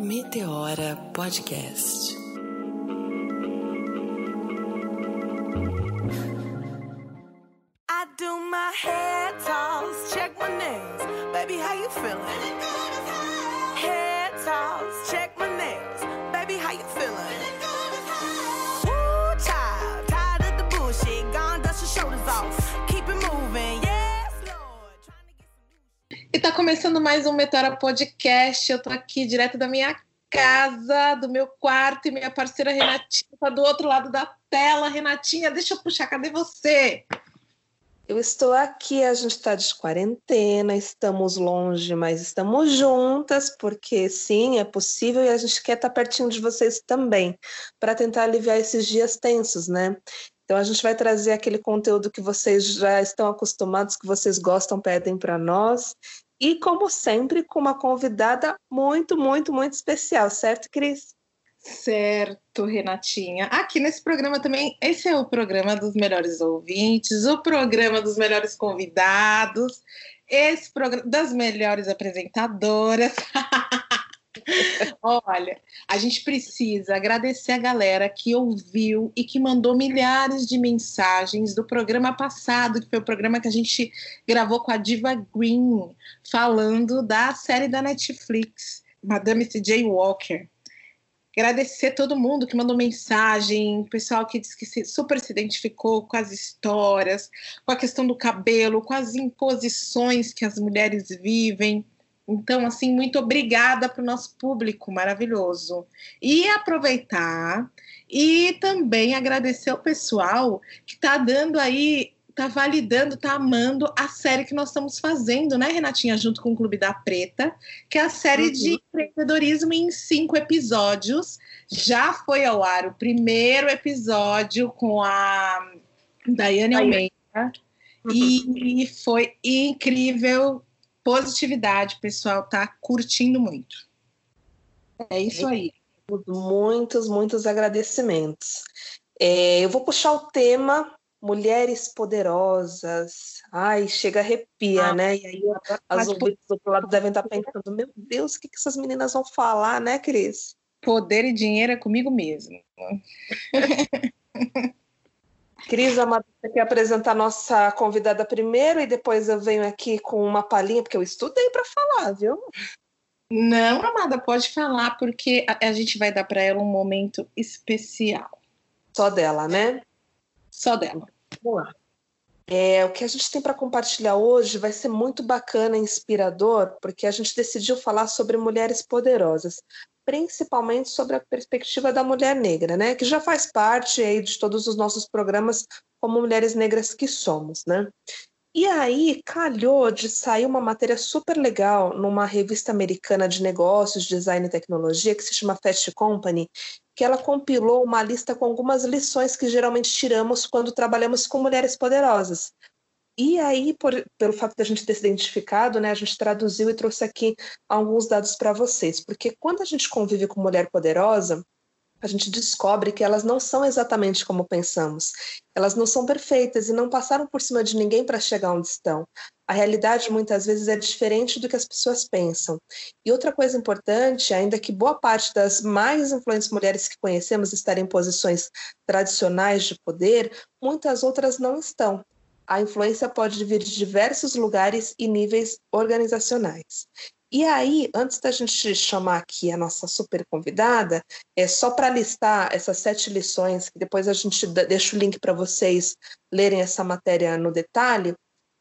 Meteora Podcast. Começando mais um Meteora Podcast. Eu tô aqui direto da minha casa, do meu quarto, e minha parceira Renatinha tá do outro lado da tela. Renatinha, deixa eu puxar, cadê você? Eu estou aqui, a gente está de quarentena, estamos longe, mas estamos juntas, porque sim, é possível e a gente quer estar pertinho de vocês também, para tentar aliviar esses dias tensos, né? Então a gente vai trazer aquele conteúdo que vocês já estão acostumados, que vocês gostam, pedem para nós. E como sempre, com uma convidada muito, muito, muito especial, certo, Cris? Certo, Renatinha. Aqui nesse programa também, esse é o programa dos melhores ouvintes, o programa dos melhores convidados, esse programa das melhores apresentadoras. Olha, a gente precisa agradecer a galera que ouviu e que mandou milhares de mensagens do programa passado, que foi o programa que a gente gravou com a Diva Green, falando da série da Netflix, Madame C.J. Walker. Agradecer todo mundo que mandou mensagem, pessoal que disse que se, super se identificou com as histórias, com a questão do cabelo, com as imposições que as mulheres vivem. Então, assim, muito obrigada para o nosso público maravilhoso. E aproveitar e também agradecer o pessoal que está dando aí, está validando, está amando a série que nós estamos fazendo, né, Renatinha, junto com o Clube da Preta, que é a série Uhum. de empreendedorismo em cinco episódios. Já foi ao ar o primeiro episódio com a Daiane Daiane. Almeida. E foi incrível, positividade, pessoal tá curtindo muito. É isso aí. Muitos, muitos agradecimentos. É, eu vou puxar o tema Mulheres Poderosas. Ai, chega arrepia, Ah, né? E aí as ouvintes do outro lado devem estar pensando, meu Deus, o que, que essas meninas vão falar, né, Cris? poder e dinheiro é comigo mesmo. Cris, Amada, você quer apresentar a nossa convidada primeiro e depois eu venho aqui com uma palhinha, porque eu estudei para falar, viu? Não, amada, pode falar, porque a, a gente vai dar para ela um momento especial. Só dela, né? Só dela. Vamos lá. É, o que a gente tem para compartilhar hoje vai ser muito bacana e inspirador, porque a gente decidiu falar sobre mulheres poderosas, principalmente sobre a perspectiva da mulher negra, né? Que já faz parte aí de todos os nossos programas como mulheres negras que somos, né? E aí calhou de sair uma matéria super legal numa revista americana de negócios, design e tecnologia que se chama Fast Company, que ela compilou uma lista com algumas lições que geralmente tiramos quando trabalhamos com mulheres poderosas. E aí, por- pelo fato de a gente ter se identificado, né, a gente traduziu e trouxe aqui alguns dados para vocês. Porque quando a gente convive com mulher poderosa, a gente descobre que elas não são exatamente como pensamos. Elas não são perfeitas e não passaram por cima de ninguém para chegar onde estão. A realidade muitas vezes é diferente do que as pessoas pensam. E outra coisa importante, ainda que boa parte das mais influentes mulheres que conhecemos estarem em posições tradicionais de poder, muitas outras não estão. A influência pode vir de diversos lugares e níveis organizacionais. E aí, antes da gente chamar aqui a nossa super convidada, é só para listar essas sete lições, que depois a gente deixa o link para vocês lerem essa matéria no detalhe.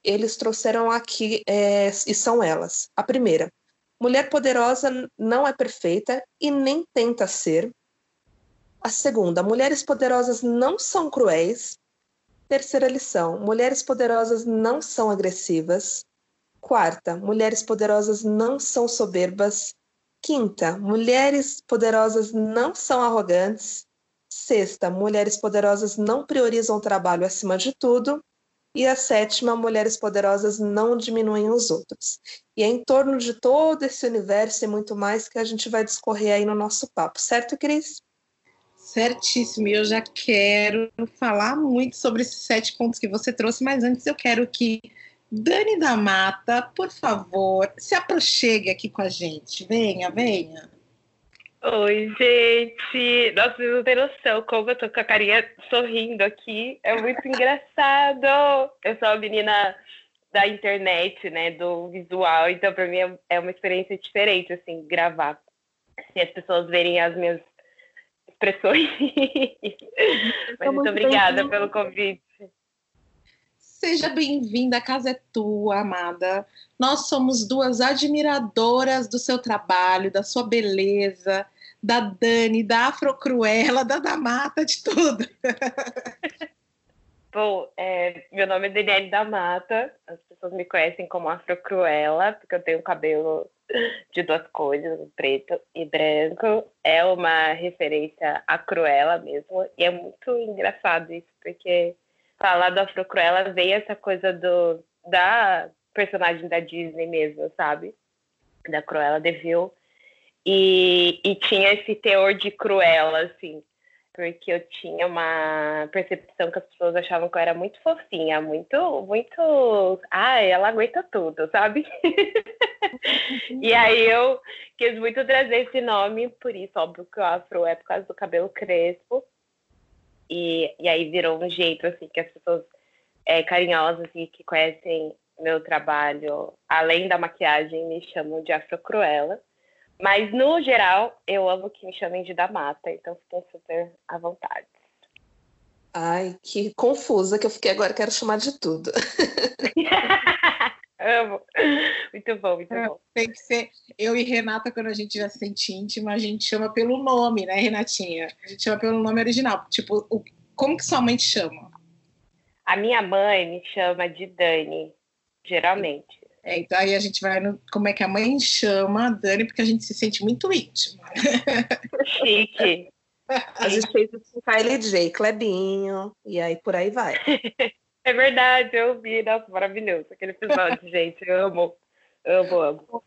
Eles trouxeram aqui é, e são elas. A primeira, mulher poderosa não é perfeita e nem tenta ser. A segunda, mulheres poderosas não são cruéis. Terceira lição, mulheres poderosas não são agressivas. Quarta, mulheres poderosas não são soberbas. Quinta, mulheres poderosas não são arrogantes. Sexta, mulheres poderosas não priorizam o trabalho acima de tudo. E a sétima, mulheres poderosas não diminuem os outros. E é em torno de todo esse universo e muito mais que a gente vai discorrer aí no nosso papo, certo, Cris? Certíssimo, e eu já quero falar muito sobre esses sete pontos que você trouxe, mas antes eu quero que Dani da Mata, por favor, se aproxegue aqui com a gente. Venha, venha. Oi, gente! Nossa, vocês não tem noção como eu tô com a carinha sorrindo aqui. É muito engraçado! Eu sou uma menina da internet, né, do visual, então para mim é, é uma experiência diferente, assim, gravar. Se as pessoas verem as minhas expressões. Mas muito obrigada pelo convite. Seja bem-vinda, a casa é tua, amada. Nós somos duas admiradoras do seu trabalho, da sua beleza, da Dani, da Afrocruela, da Damata, de tudo. Bom, é, meu nome é Daniele da Mata. As pessoas me conhecem como Afrocruela, porque eu tenho cabelo de duas cores, preto e branco. É uma referência à Cruella mesmo. E é muito engraçado isso, porque falar do Afrocruella veio essa coisa do, da personagem da Disney mesmo, sabe? Da Cruella de Vil. E, e tinha esse teor de Cruella, assim porque eu tinha uma percepção que as pessoas achavam que eu era muito fofinha, muito, muito. Ah, ela aguenta tudo, sabe? e aí eu quis muito trazer esse nome, por isso, óbvio que o afro é por causa do cabelo crespo. E, e aí virou um jeito, assim, que as pessoas é, carinhosas e que conhecem meu trabalho, além da maquiagem, me chamam de Afro Cruella. Mas, no geral, eu amo que me chamem de Damata, então fiquem super à vontade. Ai, que confusa que eu fiquei agora, quero chamar de tudo. amo. Muito bom, muito é, bom. Tem que ser. Eu e Renata, quando a gente já se sente íntima, a gente chama pelo nome, né, Renatinha? A gente chama pelo nome original. Tipo, o... como que sua mãe te chama? A minha mãe me chama de Dani, geralmente. É, então aí a gente vai no como é que a mãe chama a Dani, porque a gente se sente muito íntima. Chique. A gente fez isso com Kylie J, Clebinho, e aí por aí vai. É verdade, eu vi, nossa, maravilhoso aquele episódio, gente, eu amo, amo, amo.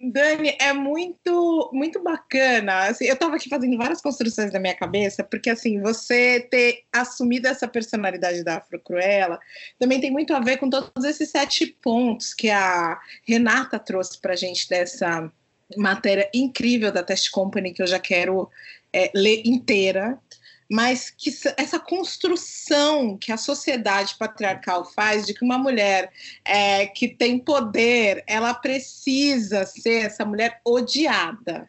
Dani, é muito, muito bacana. Assim, eu estava aqui fazendo várias construções na minha cabeça, porque assim, você ter assumido essa personalidade da Afro Cruella também tem muito a ver com todos esses sete pontos que a Renata trouxe para a gente dessa matéria incrível da Test Company, que eu já quero é, ler inteira mas que essa construção que a sociedade patriarcal faz de que uma mulher é, que tem poder, ela precisa ser essa mulher odiada.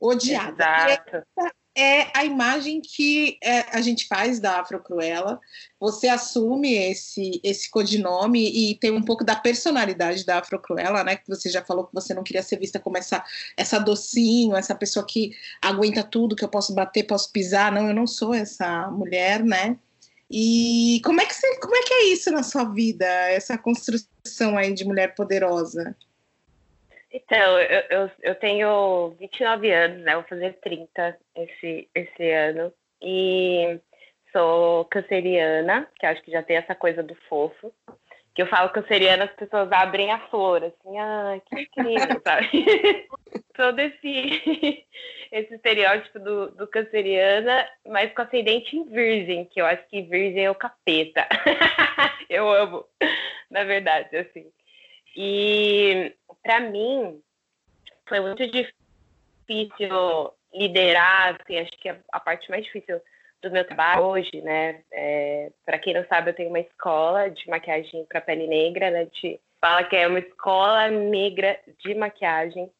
Odiada. Exato é a imagem que é, a gente faz da Afro Cruella. Você assume esse, esse codinome e tem um pouco da personalidade da Afro Cruella, né? Que você já falou que você não queria ser vista como essa, essa docinho, essa pessoa que aguenta tudo, que eu posso bater, posso pisar. Não, eu não sou essa mulher, né? E como é que, você, como é, que é isso na sua vida, essa construção aí de mulher poderosa? Então, eu, eu, eu tenho 29 anos, né? Vou fazer 30 esse, esse ano. E sou canceriana, que acho que já tem essa coisa do fofo. Que eu falo canceriana, as pessoas abrem a flor, assim, ah, que incrível, sabe? Todo esse, esse estereótipo do, do canceriana, mas com ascendente em virgem, que eu acho que virgem é o capeta. eu amo, na verdade, assim. E para mim foi muito difícil liderar, assim, acho que a, a parte mais difícil do meu trabalho hoje, né? É, para quem não sabe, eu tenho uma escola de maquiagem para pele negra, né? De, fala que é uma escola negra de maquiagem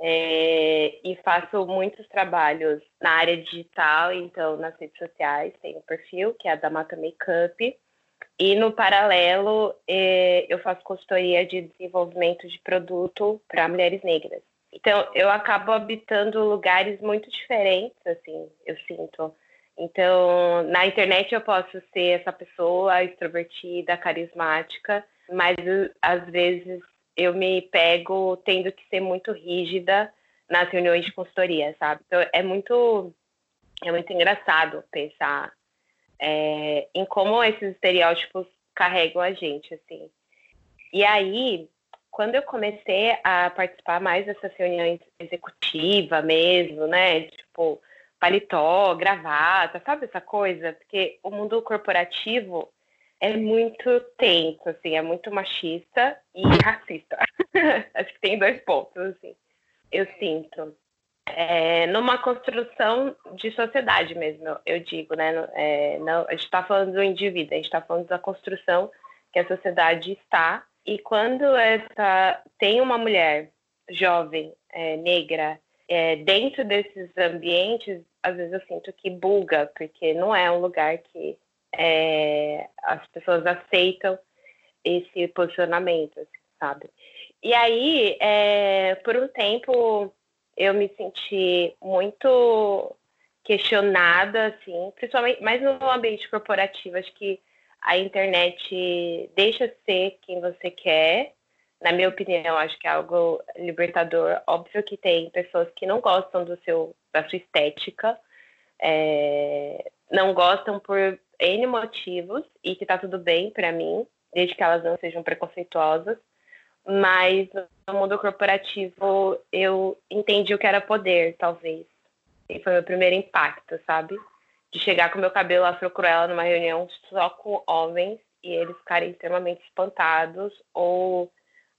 é, e faço muitos trabalhos na área digital, então nas redes sociais tem um perfil que é a da Mata Makeup e no paralelo, eh, eu faço consultoria de desenvolvimento de produto para mulheres negras. Então, eu acabo habitando lugares muito diferentes, assim, eu sinto. Então, na internet eu posso ser essa pessoa extrovertida, carismática, mas às vezes eu me pego tendo que ser muito rígida nas reuniões de consultoria, sabe? Então, é muito, é muito engraçado pensar é, em como esses estereótipos carregam a gente, assim. E aí, quando eu comecei a participar mais dessas reuniões executiva mesmo, né, tipo paletó, gravata, sabe essa coisa? Porque o mundo corporativo é muito tenso, assim, é muito machista e racista. Acho que tem dois pontos, assim. Eu sinto. É, numa construção de sociedade mesmo, eu digo, né? É, não, a gente está falando do indivíduo, a gente está falando da construção que a sociedade está. E quando essa tem uma mulher jovem, é, negra, é, dentro desses ambientes, às vezes eu sinto que buga, porque não é um lugar que é, as pessoas aceitam esse posicionamento, assim, sabe? E aí, é, por um tempo, eu me senti muito questionada, assim, principalmente mais no ambiente corporativo. Acho que a internet deixa ser quem você quer. Na minha opinião, acho que é algo libertador. Óbvio que tem pessoas que não gostam do seu, da sua estética, é, não gostam por N motivos e que tá tudo bem para mim, desde que elas não sejam preconceituosas mas no mundo corporativo eu entendi o que era poder, talvez. E foi o meu primeiro impacto, sabe? De chegar com meu cabelo afro-cruela numa reunião só com homens e eles ficarem extremamente espantados ou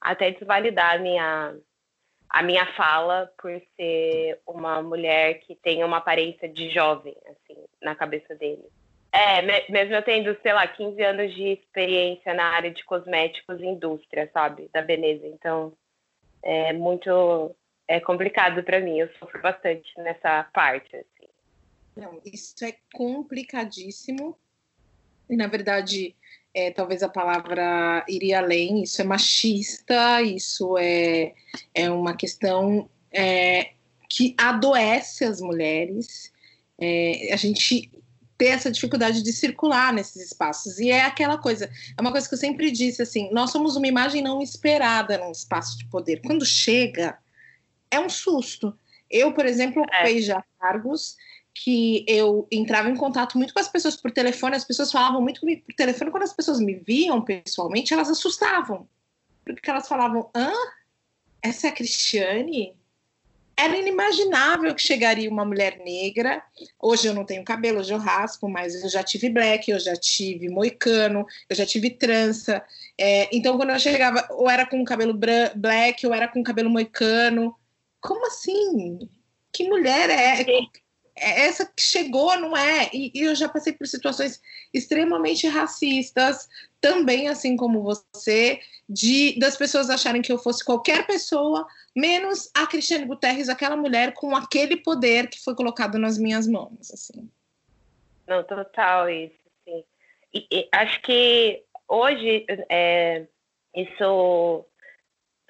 até desvalidar a minha, a minha fala por ser uma mulher que tem uma aparência de jovem, assim, na cabeça deles. É, mesmo eu tendo, sei lá, 15 anos de experiência na área de cosméticos e indústria, sabe? Da beleza. Então, é muito é complicado para mim. Eu sofro bastante nessa parte. Assim. Não, isso é complicadíssimo. E, na verdade, é, talvez a palavra iria além. Isso é machista, isso é, é uma questão é, que adoece as mulheres. É, a gente ter essa dificuldade de circular nesses espaços. E é aquela coisa, é uma coisa que eu sempre disse assim: nós somos uma imagem não esperada num espaço de poder. Quando chega, é um susto. Eu, por exemplo, ocupei é. já cargos que eu entrava em contato muito com as pessoas por telefone, as pessoas falavam muito comigo por telefone, quando as pessoas me viam pessoalmente, elas assustavam. Porque elas falavam: hã? Essa é a Cristiane? Era inimaginável que chegaria uma mulher negra. Hoje eu não tenho cabelo, hoje eu raspo, mas eu já tive black, eu já tive moicano, eu já tive trança. É, então, quando eu chegava, ou era com cabelo black, ou era com cabelo moicano. Como assim? Que mulher é? é essa que chegou, não é? E, e eu já passei por situações extremamente racistas, também assim como você, de das pessoas acharem que eu fosse qualquer pessoa menos a Cristiane Guterres, aquela mulher com aquele poder que foi colocado nas minhas mãos, assim. Não, total isso, sim. E, e, acho que hoje é, isso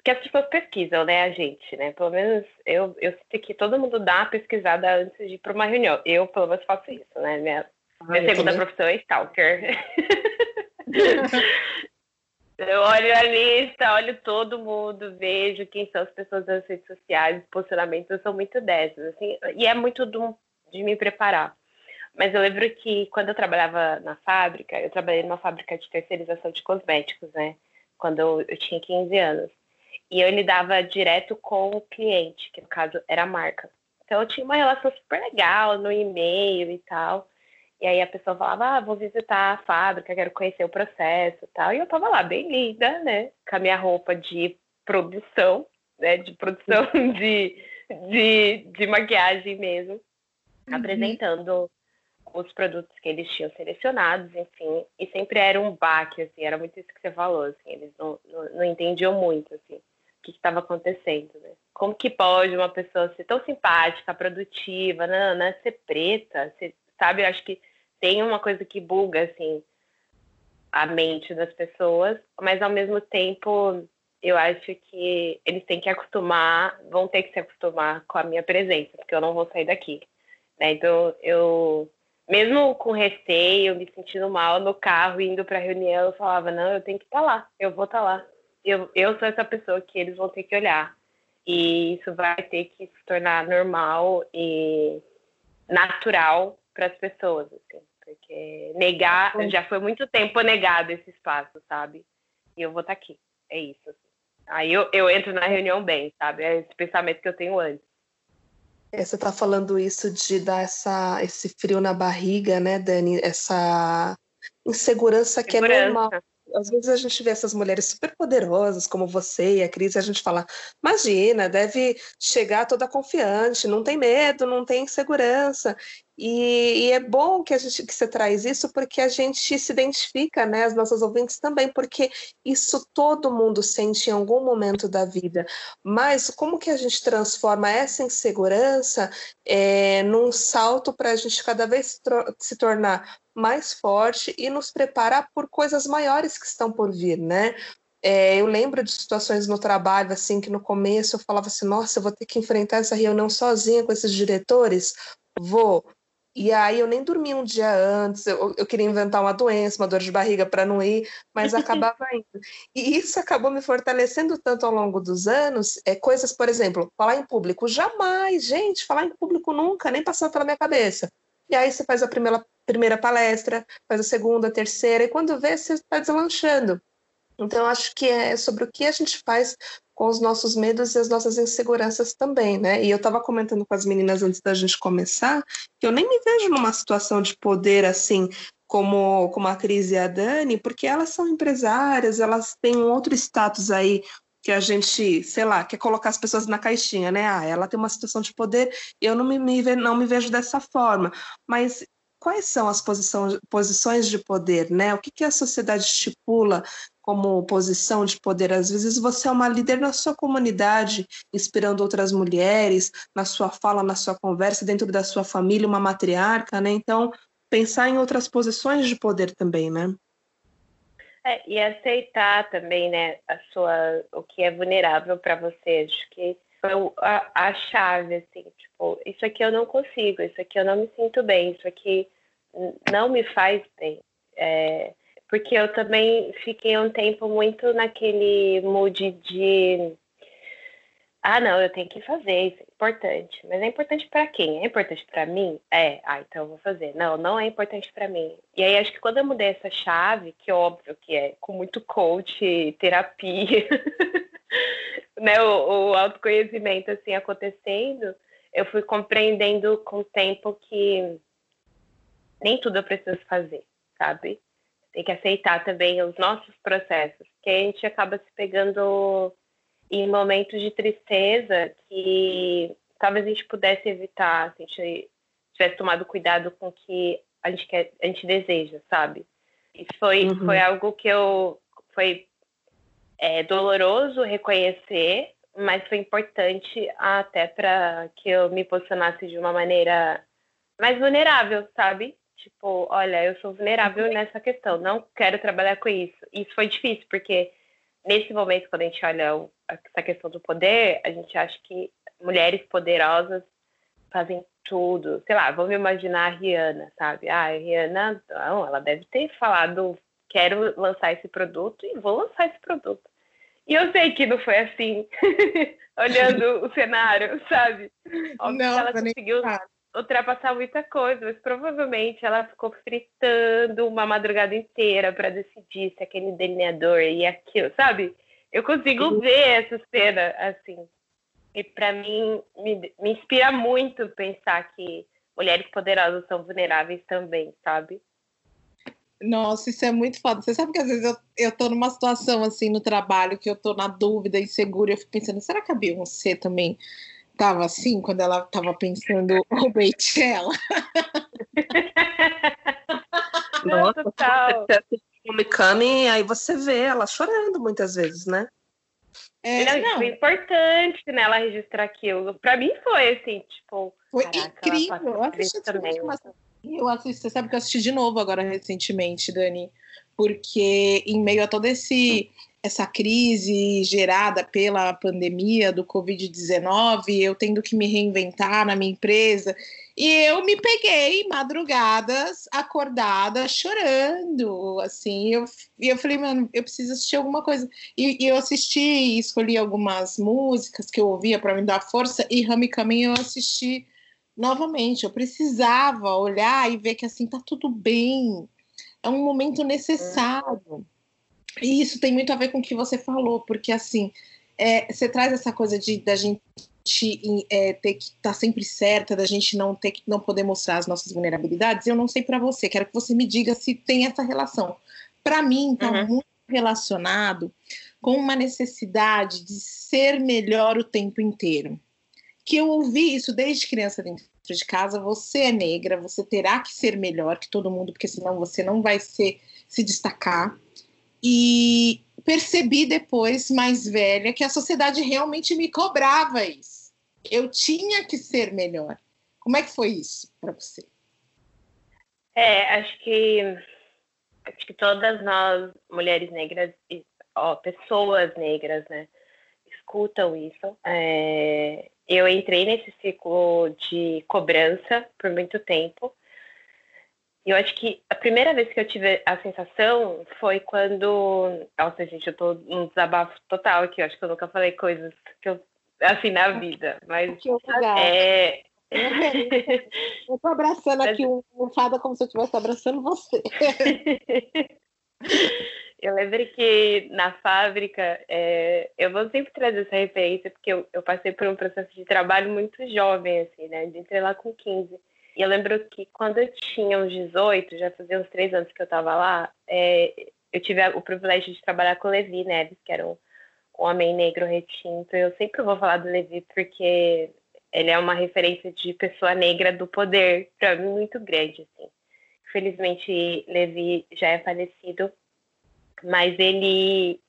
que as pessoas pesquisam, né, a gente, né? Pelo menos eu, eu sei que todo mundo dá uma pesquisada antes de ir para uma reunião. Eu, pelo menos, faço isso, né? Minha, ah, minha segunda também. profissão é stalker. Eu olho a lista, olho todo mundo, vejo quem são as pessoas das redes sociais, os posicionamentos, eu sou muito dessas, assim, e é muito do, de me preparar. Mas eu lembro que quando eu trabalhava na fábrica, eu trabalhei numa fábrica de terceirização de cosméticos, né? Quando eu, eu tinha 15 anos. E eu lidava direto com o cliente, que no caso era a marca. Então eu tinha uma relação super legal no e-mail e tal. E aí a pessoa falava, ah, vou visitar a fábrica, quero conhecer o processo e tal. E eu tava lá, bem linda, né? Com a minha roupa de produção, né? De produção de, de, de maquiagem mesmo. Uhum. Apresentando os produtos que eles tinham selecionados, enfim. E sempre era um baque, assim. Era muito isso que você falou, assim. Eles não, não, não entendiam muito, assim, o que estava acontecendo, né? Como que pode uma pessoa ser tão simpática, produtiva, não, não, ser preta, ser sabe? Eu acho que tem uma coisa que buga, assim, a mente das pessoas, mas ao mesmo tempo eu acho que eles têm que acostumar, vão ter que se acostumar com a minha presença, porque eu não vou sair daqui. Né? Então, eu, mesmo com receio, me sentindo mal no carro, indo para reunião, eu falava: não, eu tenho que estar tá lá, eu vou estar tá lá. Eu, eu sou essa pessoa que eles vão ter que olhar. E isso vai ter que se tornar normal e natural para as pessoas, assim, porque negar já foi muito tempo negado esse espaço, sabe? E eu vou estar tá aqui, é isso. Assim. Aí eu, eu entro na reunião bem, sabe? É esse pensamento que eu tenho antes. É, você está falando isso de dar essa, esse frio na barriga, né, Dani? Essa insegurança que é normal. Às vezes a gente vê essas mulheres super poderosas, como você e a Cris, e a gente fala, imagina, deve chegar toda confiante, não tem medo, não tem insegurança. E, e, é bom que, a gente, que você traz isso, porque a gente se identifica, né, as nossas ouvintes também, porque isso todo mundo sente em algum momento da vida. Mas como que a gente transforma essa insegurança é, num salto para a gente cada vez se tornar mais forte e nos preparar por coisas maiores que estão por vir, né? É, eu lembro de situações no trabalho, assim, que no começo eu falava assim, nossa, eu vou ter que enfrentar essa reunião sozinha com esses diretores? Vou. E aí eu nem dormia um dia antes, eu, eu queria inventar uma doença, uma dor de barriga para não ir, mas acabava indo. E isso acabou me fortalecendo tanto ao longo dos anos, é, coisas, por exemplo, falar em público, jamais, gente, falar em público nunca, nem passou pela minha cabeça. E aí você faz a primeira, primeira palestra, faz a segunda, a terceira, e quando vê, você está deslanchando. Então, acho que é sobre o que a gente faz com os nossos medos e as nossas inseguranças também, né? E eu estava comentando com as meninas antes da gente começar que eu nem me vejo numa situação de poder assim como, como a Cris e a Dani, porque elas são empresárias, elas têm um outro status aí que a gente, sei lá, quer colocar as pessoas na caixinha, né? Ah, ela tem uma situação de poder, eu não me, me, não me vejo dessa forma. Mas quais são as posições, de poder, né? O que, que a sociedade estipula como posição de poder. Às vezes você é uma líder na sua comunidade, inspirando outras mulheres, na sua fala, na sua conversa, dentro da sua família, uma matriarca, né? Então, pensar em outras posições de poder também, né? É, e aceitar também, né, a sua, o que é vulnerável para você. Acho que foi a, a chave, assim, tipo, isso aqui eu não consigo, isso aqui eu não me sinto bem, isso aqui não me faz bem. É, porque eu também fiquei um tempo muito naquele mood de ah, não, eu tenho que fazer, isso é importante. Mas é importante para quem? É importante para mim? É, ah, então eu vou fazer. Não, não é importante para mim. E aí acho que quando eu mudei essa chave, que óbvio que é com muito coach, terapia, né, o, o autoconhecimento assim acontecendo, eu fui compreendendo com o tempo que nem tudo eu preciso fazer, sabe? tem que aceitar também os nossos processos, que a gente acaba se pegando em momentos de tristeza que talvez a gente pudesse evitar se a gente tivesse tomado cuidado com o que a gente quer, a gente deseja, sabe? Isso foi, uhum. foi algo que eu foi é, doloroso reconhecer, mas foi importante até para que eu me posicionasse de uma maneira mais vulnerável, sabe? Tipo, olha, eu sou vulnerável uhum. nessa questão, não quero trabalhar com isso. Isso foi difícil, porque nesse momento, quando a gente olha essa questão do poder, a gente acha que mulheres poderosas fazem tudo. Sei lá, vamos imaginar a Rihanna, sabe? Ah, a Rihanna, não, ela deve ter falado, quero lançar esse produto e vou lançar esse produto. E eu sei que não foi assim, olhando o cenário, sabe? Óbvio não, ela conseguiu ultrapassar muita coisa, mas provavelmente ela ficou fritando uma madrugada inteira para decidir se aquele delineador e aquilo, sabe? Eu consigo uhum. ver essa cena assim. E para mim me, me inspira muito pensar que mulheres poderosas são vulneráveis também, sabe? Nossa, isso é muito foda. Você sabe que às vezes eu, eu tô numa situação assim no trabalho que eu tô na dúvida, insegura, eu fico pensando, será que a Beyoncé também tava assim quando ela tava pensando o Beychella. Nossa, Total. você assiste Homecoming, aí você vê ela chorando muitas vezes, né? É, não, não. Foi importante né, ela registrar aquilo. Pra mim foi assim, tipo. Foi caraca, incrível. Eu assisti, também, mas... eu assisti, você sabe que eu assisti de novo agora recentemente, Dani, porque em meio a esse essa crise gerada pela pandemia do Covid-19, eu tendo que me reinventar na minha empresa. E eu me peguei madrugadas, acordada, chorando, assim. Eu, e eu falei, mano, eu preciso assistir alguma coisa. E, e eu assisti, escolhi algumas músicas que eu ouvia para me dar força, e Rami Caminho eu assisti novamente. Eu precisava olhar e ver que, assim, tá tudo bem. É um momento necessário. E isso tem muito a ver com o que você falou, porque assim, é, você traz essa coisa de da gente é, ter que estar tá sempre certa, da gente não ter que não poder mostrar as nossas vulnerabilidades. Eu não sei para você, quero que você me diga se tem essa relação. Para mim, tá uhum. muito relacionado com uma necessidade de ser melhor o tempo inteiro. Que eu ouvi isso desde criança dentro de casa. Você é negra, você terá que ser melhor que todo mundo, porque senão você não vai ser, se destacar. E percebi depois, mais velha, que a sociedade realmente me cobrava isso. Eu tinha que ser melhor. Como é que foi isso para você? É, acho que acho que todas nós mulheres negras, ó, pessoas negras, né, escutam isso. É, eu entrei nesse ciclo de cobrança por muito tempo. E eu acho que a primeira vez que eu tive a sensação foi quando. Nossa, gente, eu tô num desabafo total aqui. Eu acho que eu nunca falei coisas que eu. Assim, na vida. Mas. É, eu tô abraçando aqui um, um fada como se eu estivesse abraçando você. Eu lembro que na fábrica, é, eu vou sempre trazer essa referência, porque eu, eu, passei por um processo de trabalho muito jovem, assim, né? De entrei lá com 15. E eu lembro que quando eu tinha uns 18, já fazia uns três anos que eu estava lá, é, eu tive o privilégio de trabalhar com o Levi Neves, que era um, um homem negro retinto. Eu sempre vou falar do Levi porque ele é uma referência de pessoa negra do poder para mim muito grande assim. Infelizmente Levi já é falecido, mas ele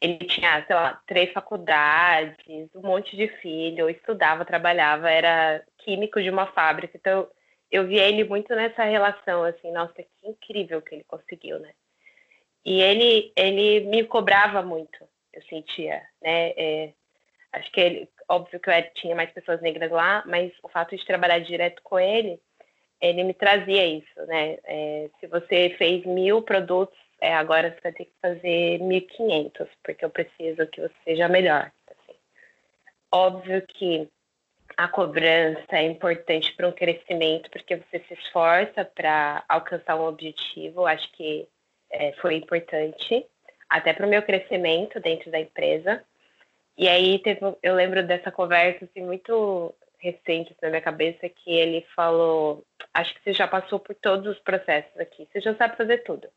ele tinha, sei lá, três faculdades, um monte de filho, estudava, trabalhava, era químico de uma fábrica. Então eu via ele muito nessa relação assim, nossa, que incrível que ele conseguiu, né? E ele ele me cobrava muito, eu sentia, né? É, acho que ele, óbvio que eu tinha mais pessoas negras lá, mas o fato de trabalhar direto com ele, ele me trazia isso, né? É, se você fez mil produtos, é, agora você vai ter que fazer 1.500, porque eu preciso que você seja melhor. Assim. Óbvio que a cobrança é importante para um crescimento, porque você se esforça para alcançar um objetivo. Acho que é, foi importante, até para o meu crescimento dentro da empresa. E aí teve, eu lembro dessa conversa assim, muito recente na minha cabeça que ele falou, acho que você já passou por todos os processos aqui, você já sabe fazer tudo.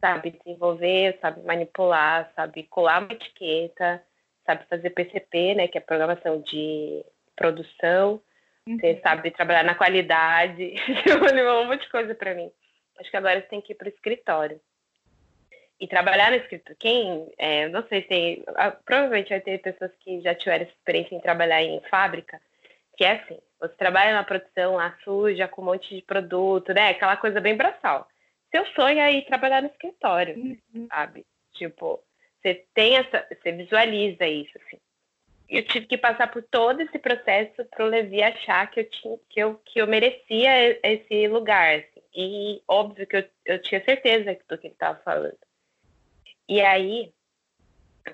Sabe desenvolver, sabe manipular, sabe colar uma etiqueta, sabe fazer PCP, né, que é programação de produção, uhum. você sabe trabalhar na qualidade, um monte de coisa para mim. Acho que agora você tem que ir para o escritório e trabalhar no escritório, quem, é, não sei se ah, provavelmente vai ter pessoas que já tiveram experiência em trabalhar em fábrica, que é assim, você trabalha na produção lá suja, com um monte de produto, né, aquela coisa bem braçal. Seu sonho é ir trabalhar no escritório, uhum. sabe? Tipo, você tem essa, você visualiza isso, assim. Eu tive que passar por todo esse processo para o Levi achar que eu tinha, que eu, que eu merecia esse lugar, assim. E óbvio que eu, eu tinha certeza do que ele estava falando. E aí,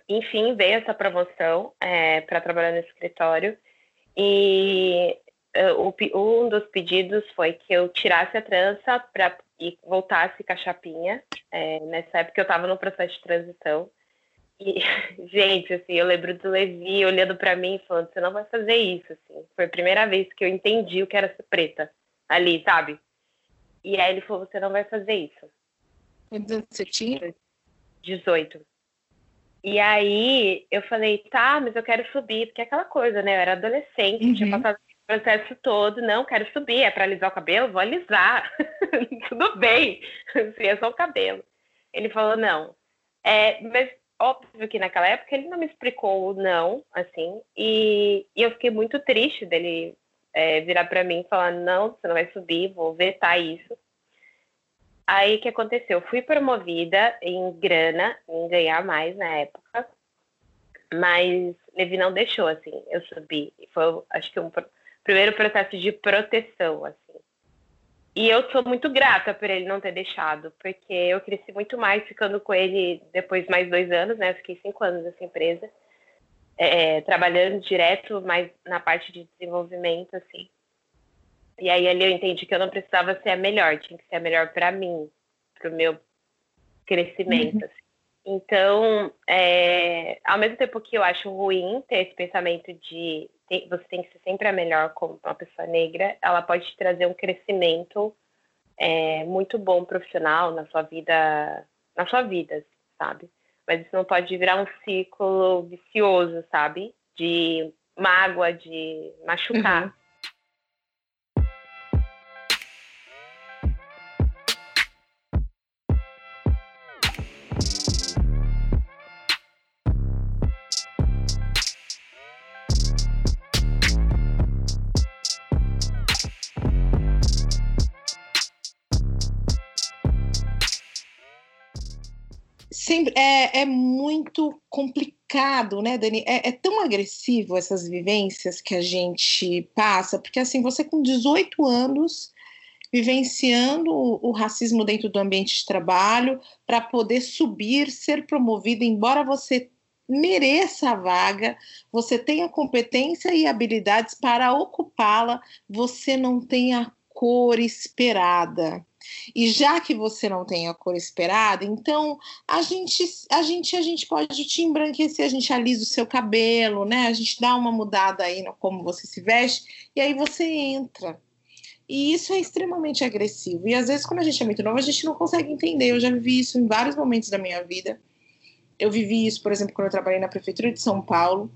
enfim, veio essa promoção é, para trabalhar no escritório e uh, o, um dos pedidos foi que eu tirasse a trança para e voltasse com a chapinha. É, nessa época eu estava no processo de transição. E, gente, assim, eu lembro do Levi olhando para mim e falando: você não vai fazer isso. Assim. Foi a primeira vez que eu entendi o que era ser preta ali, sabe? E aí ele falou: você não vai fazer isso. Você tinha? 18. E aí eu falei, tá, mas eu quero subir, porque é aquela coisa, né? Eu era adolescente, uhum. tinha passado processo todo, não, quero subir, é para alisar o cabelo? Vou alisar. Tudo bem, assim, é só o cabelo. Ele falou, não. É, mas óbvio que naquela época ele não me explicou não, assim, e, e eu fiquei muito triste dele é, virar para mim e falar, não, você não vai subir, vou vetar isso. Aí que aconteceu? Eu fui promovida em grana, em ganhar mais na época, mas Levi não deixou, assim, eu subi. Foi, acho que, um primeiro processo de proteção, assim. E eu sou muito grata por ele não ter deixado, porque eu cresci muito mais ficando com ele depois mais dois anos, né? Eu fiquei cinco anos nessa empresa, é, trabalhando direto, mais na parte de desenvolvimento, assim. E aí ali eu entendi que eu não precisava ser a melhor, tinha que ser a melhor para mim, para o meu crescimento. Uhum. Assim. Então, é, ao mesmo tempo que eu acho ruim ter esse pensamento de ter, você tem que ser sempre a melhor como uma pessoa negra, ela pode te trazer um crescimento é, muito bom profissional na sua vida, na sua vida, sabe? mas isso não pode virar um ciclo vicioso, sabe? De mágoa, de machucar. Uhum. É, é muito complicado, né, Dani? É, é, tão agressivo essas vivências que a gente passa, porque assim, você com 18 anos vivenciando o, o racismo dentro do ambiente de trabalho para poder subir, ser promovido, embora você mereça a vaga, você tenha competência e habilidades para ocupá-la, você não tem a cor esperada. E já que você não tem a cor esperada, então a gente a gente a gente pode te embranquecer, a gente alisa o seu cabelo, né? A gente dá uma mudada aí no como você se veste e aí você entra. E isso é extremamente agressivo. E às vezes quando a gente é muito novo, a gente não consegue entender. Eu já vivi isso em vários momentos da minha vida. Eu vivi isso, por exemplo, quando eu trabalhei na prefeitura de São Paulo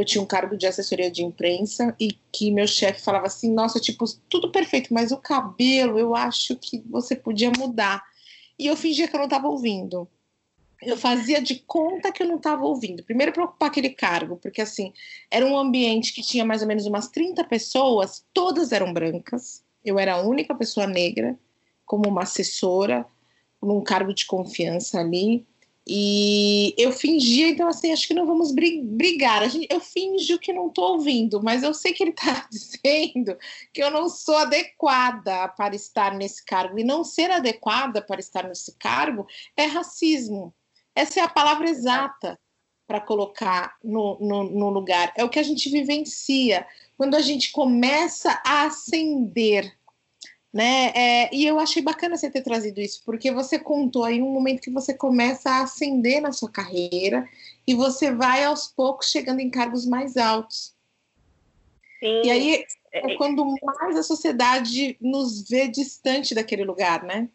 eu tinha um cargo de assessoria de imprensa e que meu chefe falava assim: nossa, tipo, tudo perfeito, mas o cabelo eu acho que você podia mudar. E eu fingia que eu não estava ouvindo. Eu fazia de conta que eu não estava ouvindo. Primeiro, para ocupar aquele cargo, porque assim, era um ambiente que tinha mais ou menos umas 30 pessoas, todas eram brancas. Eu era a única pessoa negra, como uma assessora, num cargo de confiança ali. E eu fingia, então assim, acho que não vamos brigar. Eu finjo que não estou ouvindo, mas eu sei que ele está dizendo que eu não sou adequada para estar nesse cargo. E não ser adequada para estar nesse cargo é racismo. Essa é a palavra exata para colocar no, no, no lugar. É o que a gente vivencia quando a gente começa a ascender né? É, e eu achei bacana você ter trazido isso, porque você contou aí um momento que você começa a ascender na sua carreira e você vai aos poucos chegando em cargos mais altos. Sim. E aí é, é quando mais a sociedade nos vê distante daquele lugar, né?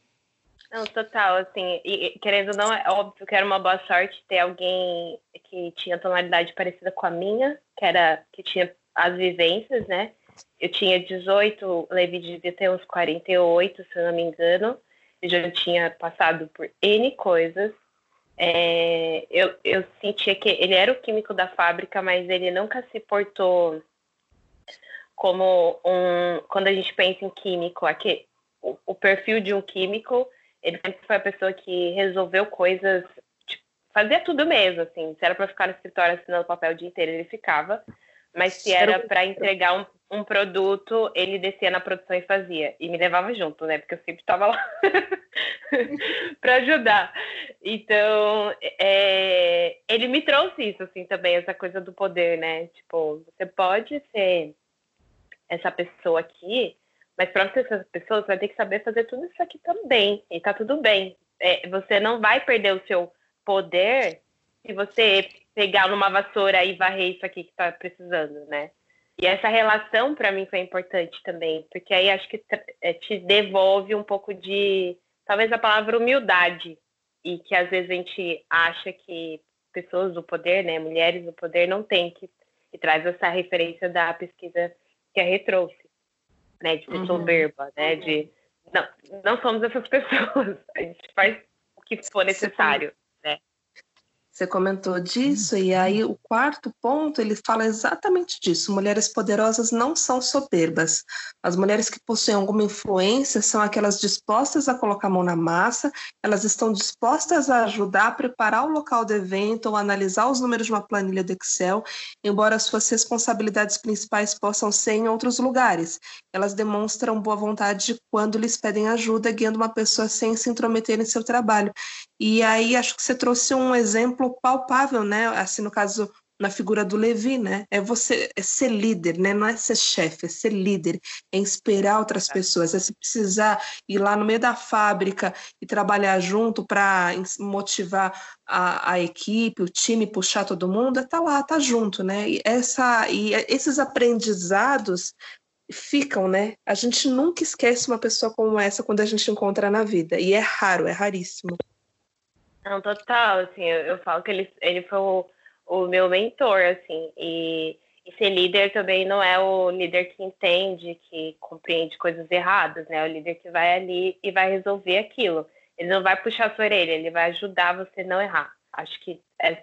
Não, total, assim, e, querendo ou não, é óbvio que era uma boa sorte ter alguém que tinha tonalidade parecida com a minha, que era que tinha as vivências, né? Eu tinha 18, Levi devia ter uns 48, se eu não me engano. Eu já tinha passado por N coisas. É, eu, eu sentia que ele era o químico da fábrica, mas ele nunca se portou como um. Quando a gente pensa em químico, aqui, o, o perfil de um químico, ele sempre foi a pessoa que resolveu coisas, tipo, fazia tudo mesmo, assim. Se era para ficar no escritório assinando papel o dia inteiro, ele ficava. Mas se era para entregar um, um produto, ele descia na produção e fazia. E me levava junto, né? Porque eu sempre estava lá para ajudar. Então, é, ele me trouxe isso, assim, também, essa coisa do poder, né? Tipo, você pode ser essa pessoa aqui, mas para ser essa pessoa, você vai ter que saber fazer tudo isso aqui também. E tá tudo bem. É, você não vai perder o seu poder se você pegar numa vassoura e varrer isso aqui que tá precisando, né? E essa relação para mim foi importante também, porque aí acho que é, te devolve um pouco de, talvez a palavra humildade, e que às vezes a gente acha que pessoas do poder, né, mulheres do poder, não têm que, e traz essa referência da pesquisa que a Rê trouxe, né, de ser uhum. soberba, né, de, não, não somos essas pessoas, a gente faz o que for necessário. Você comentou disso, e aí o quarto ponto ele fala exatamente disso. Mulheres poderosas não são soberbas. As mulheres que possuem alguma influência são aquelas dispostas a colocar a mão na massa, elas estão dispostas a ajudar a preparar o local do evento ou analisar os números de uma planilha do Excel, embora suas responsabilidades principais possam ser em outros lugares. Elas demonstram boa vontade quando lhes pedem ajuda, guiando uma pessoa sem se intrometer em seu trabalho. E aí acho que você trouxe um exemplo palpável, né? Assim, no caso, na figura do Levi, né? É você é ser líder, né? Não é ser chefe, é ser líder, é inspirar outras é. pessoas, é se precisar ir lá no meio da fábrica e trabalhar junto para motivar a, a, equipe, o time, puxar todo mundo, é tá lá, tá junto, né? E, essa, e esses aprendizados ficam, né? A gente nunca esquece uma pessoa como essa quando a gente encontra na vida, e é raro, é raríssimo. Não, total, assim, eu, eu falo que ele, ele foi o, o meu mentor, assim, e, e ser líder também não é o líder que entende, que compreende coisas erradas, né? É o líder que vai ali e vai resolver aquilo. Ele não vai puxar a sua orelha, ele vai ajudar você a não errar. Acho que essa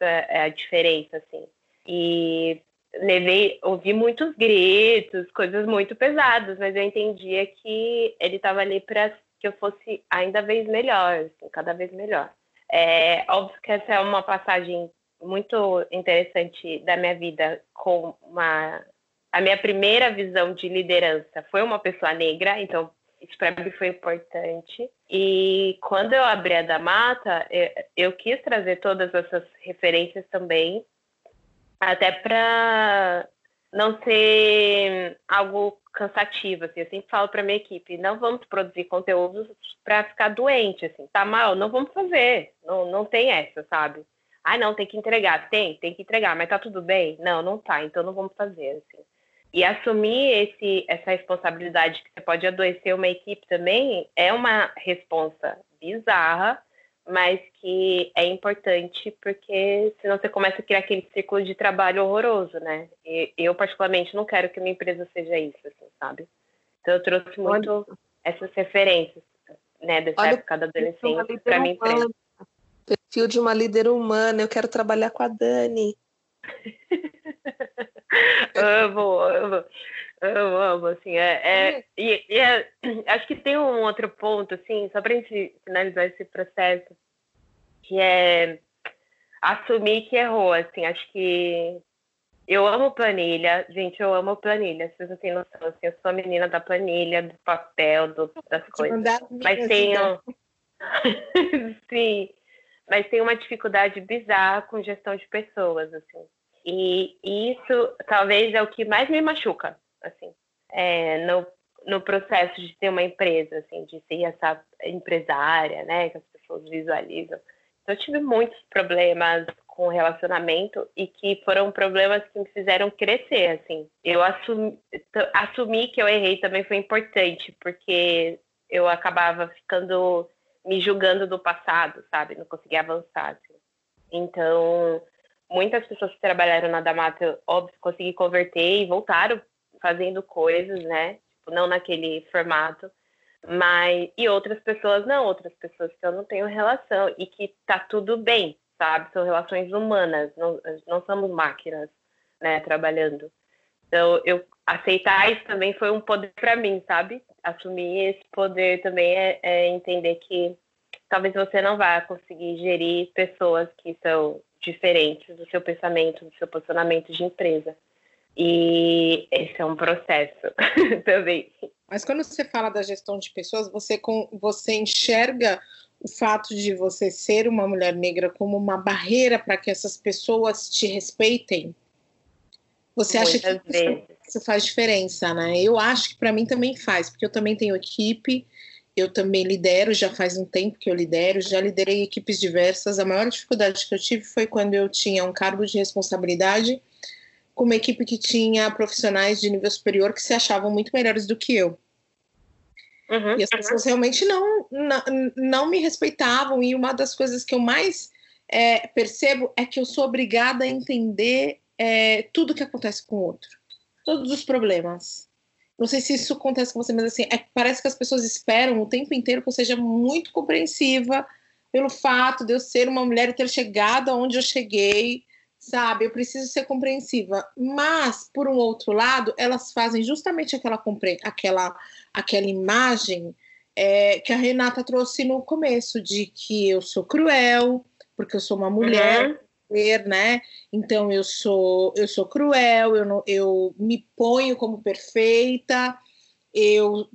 é a diferença, assim. E levei, ouvi muitos gritos, coisas muito pesadas, mas eu entendia que ele estava ali para que eu fosse ainda vez melhor, assim, cada vez melhor. É óbvio que essa é uma passagem muito interessante da minha vida com uma a minha primeira visão de liderança foi uma pessoa negra, então isso para mim foi importante. E quando eu abri a da Mata, eu, eu quis trazer todas essas referências também, até para não ser algo cansativo, assim. Eu sempre falo para minha equipe, não vamos produzir conteúdos para ficar doente, assim. Tá mal, não vamos fazer. Não, não tem essa, sabe? Ah, não, tem que entregar. Tem, tem que entregar, mas tá tudo bem? Não, não tá, então não vamos fazer, assim. E assumir esse, essa responsabilidade que você pode adoecer uma equipe também é uma responsa bizarra, mas que é importante porque senão você começa a criar aquele ciclo de trabalho horroroso, né? E eu, particularmente, não quero que minha empresa seja isso, assim, sabe? Então eu trouxe muito Olha. essas referências, né, dessa Olha, época da adolescência para minha empresa. Perfil de uma líder humana, eu quero trabalhar com a Dani. amo, amo, amo, amo, assim, é, é e, e é, acho que tem um outro ponto, assim, só para gente finalizar esse processo, que é assumir que errou, assim, acho que eu amo planilha, gente, eu amo planilha, vocês não têm noção, assim, eu sou a menina da planilha, do papel, do, das coisas, mas tenho... Sim, mas tem uma dificuldade bizarra com gestão de pessoas, assim. E, isso talvez é o que mais me machuca, assim, é, no, no processo de ter uma empresa, assim, de ser essa empresária, né, que as pessoas visualizam. Então, eu tive muitos problemas com relacionamento e que foram problemas que me fizeram crescer, assim. Eu assumi, assumir que eu errei também foi importante, porque eu acabava ficando me julgando do passado, sabe? Não conseguia avançar. Assim. Então, muitas pessoas que trabalharam na Damato, óbvio, consegui converter e voltaram fazendo coisas, né? Tipo, não naquele formato. Mas, e outras pessoas não, outras pessoas que eu não tenho relação e que tá tudo bem, sabe? São relações humanas, não, não somos máquinas, né, trabalhando. Então, eu aceitar isso também foi um poder para mim, sabe? Assumir esse poder também é, é entender que talvez você não vá conseguir gerir pessoas que são diferentes do seu pensamento, do seu posicionamento de empresa. E esse é um processo também. Mas quando você fala da gestão de pessoas, você, com, você enxerga o fato de você ser uma mulher negra como uma barreira para que essas pessoas te respeitem? Você Muitas acha que isso, isso faz diferença, né? Eu acho que para mim também faz, porque eu também tenho equipe, eu também lidero, já faz um tempo que eu lidero, já liderei equipes diversas. A maior dificuldade que eu tive foi quando eu tinha um cargo de responsabilidade com uma equipe que tinha profissionais de nível superior que se achavam muito melhores do que eu. Uhum, e as pessoas uhum. realmente não, não, não me respeitavam. E uma das coisas que eu mais é, percebo é que eu sou obrigada a entender é, tudo que acontece com o outro, todos os problemas. Não sei se isso acontece com você, mas assim, é, parece que as pessoas esperam o tempo inteiro que eu seja muito compreensiva pelo fato de eu ser uma mulher e ter chegado aonde eu cheguei, sabe? Eu preciso ser compreensiva. Mas, por um outro lado, elas fazem justamente aquela, aquela, aquela imagem é, que a Renata trouxe no começo, de que eu sou cruel, porque eu sou uma mulher. Uhum né? Então eu sou eu sou cruel, eu não, eu me ponho como perfeita, eu,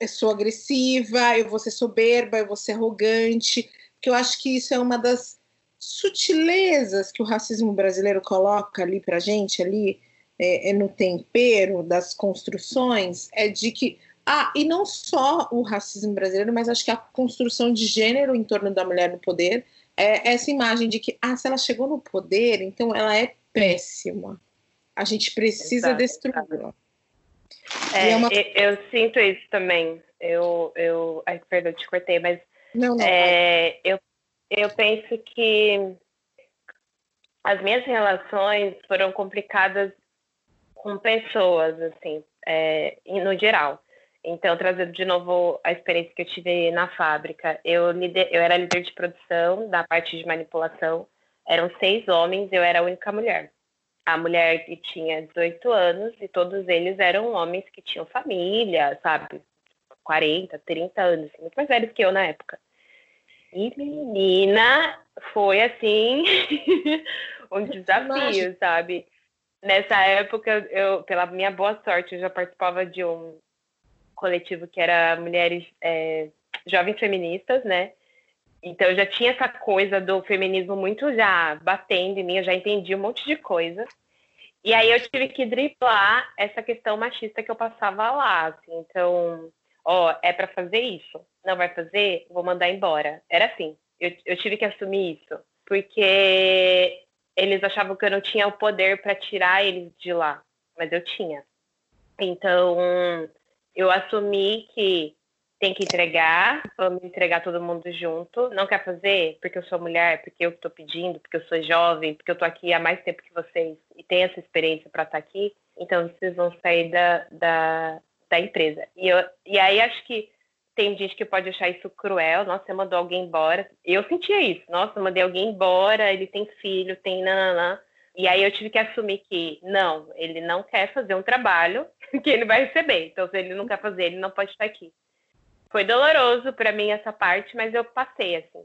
eu sou agressiva, eu vou ser soberba, eu vou ser arrogante, porque eu acho que isso é uma das sutilezas que o racismo brasileiro coloca ali para gente ali é, é no tempero das construções é de que ah, e não só o racismo brasileiro, mas acho que a construção de gênero em torno da mulher no poder é essa imagem de que, ah, se ela chegou no poder, então ela é péssima. A gente precisa destruí-la. É, é uma... eu, eu, sinto isso também. Eu, eu, ai, perdão, te cortei, mas não, não, é, eu, eu penso que as minhas relações foram complicadas com pessoas, assim, é, no geral. Então, trazendo de novo a experiência que eu tive na fábrica, eu, lider, eu era líder de produção da parte de manipulação, eram seis homens, eu era a única mulher. A mulher que tinha 18 anos e todos eles eram homens que tinham família, sabe? 40, 30 anos, muito mais velhos que eu na época. E menina, foi assim um desafio, sabe? Nessa época, eu, pela minha boa sorte, eu já participava de um coletivo que era mulheres é, jovens feministas, né? Então eu já tinha essa coisa do feminismo muito já batendo em mim, eu já entendi um monte de coisa. E aí eu tive que driblar essa questão machista que eu passava lá, assim. Então, ó, é para fazer isso? Não vai fazer? Vou mandar embora. Era assim. Eu, eu tive que assumir isso, porque eles achavam que eu não tinha o poder para tirar eles de lá, mas eu tinha. Então, eu assumi que tem que entregar, vamos entregar todo mundo junto. Não quer fazer porque eu sou mulher, porque eu estou pedindo, porque eu sou jovem, porque eu estou aqui há mais tempo que vocês e tenho essa experiência para estar tá aqui. Então vocês vão sair da, da, da empresa. E, eu, e aí acho que tem gente que pode achar isso cruel. Nossa, você mandou alguém embora. Eu sentia isso. Nossa, mandei alguém embora, ele tem filho, tem nananã. E aí eu tive que assumir que não, ele não quer fazer um trabalho que ele vai receber. Então, se ele não quer fazer, ele não pode estar aqui. Foi doloroso para mim essa parte, mas eu passei assim.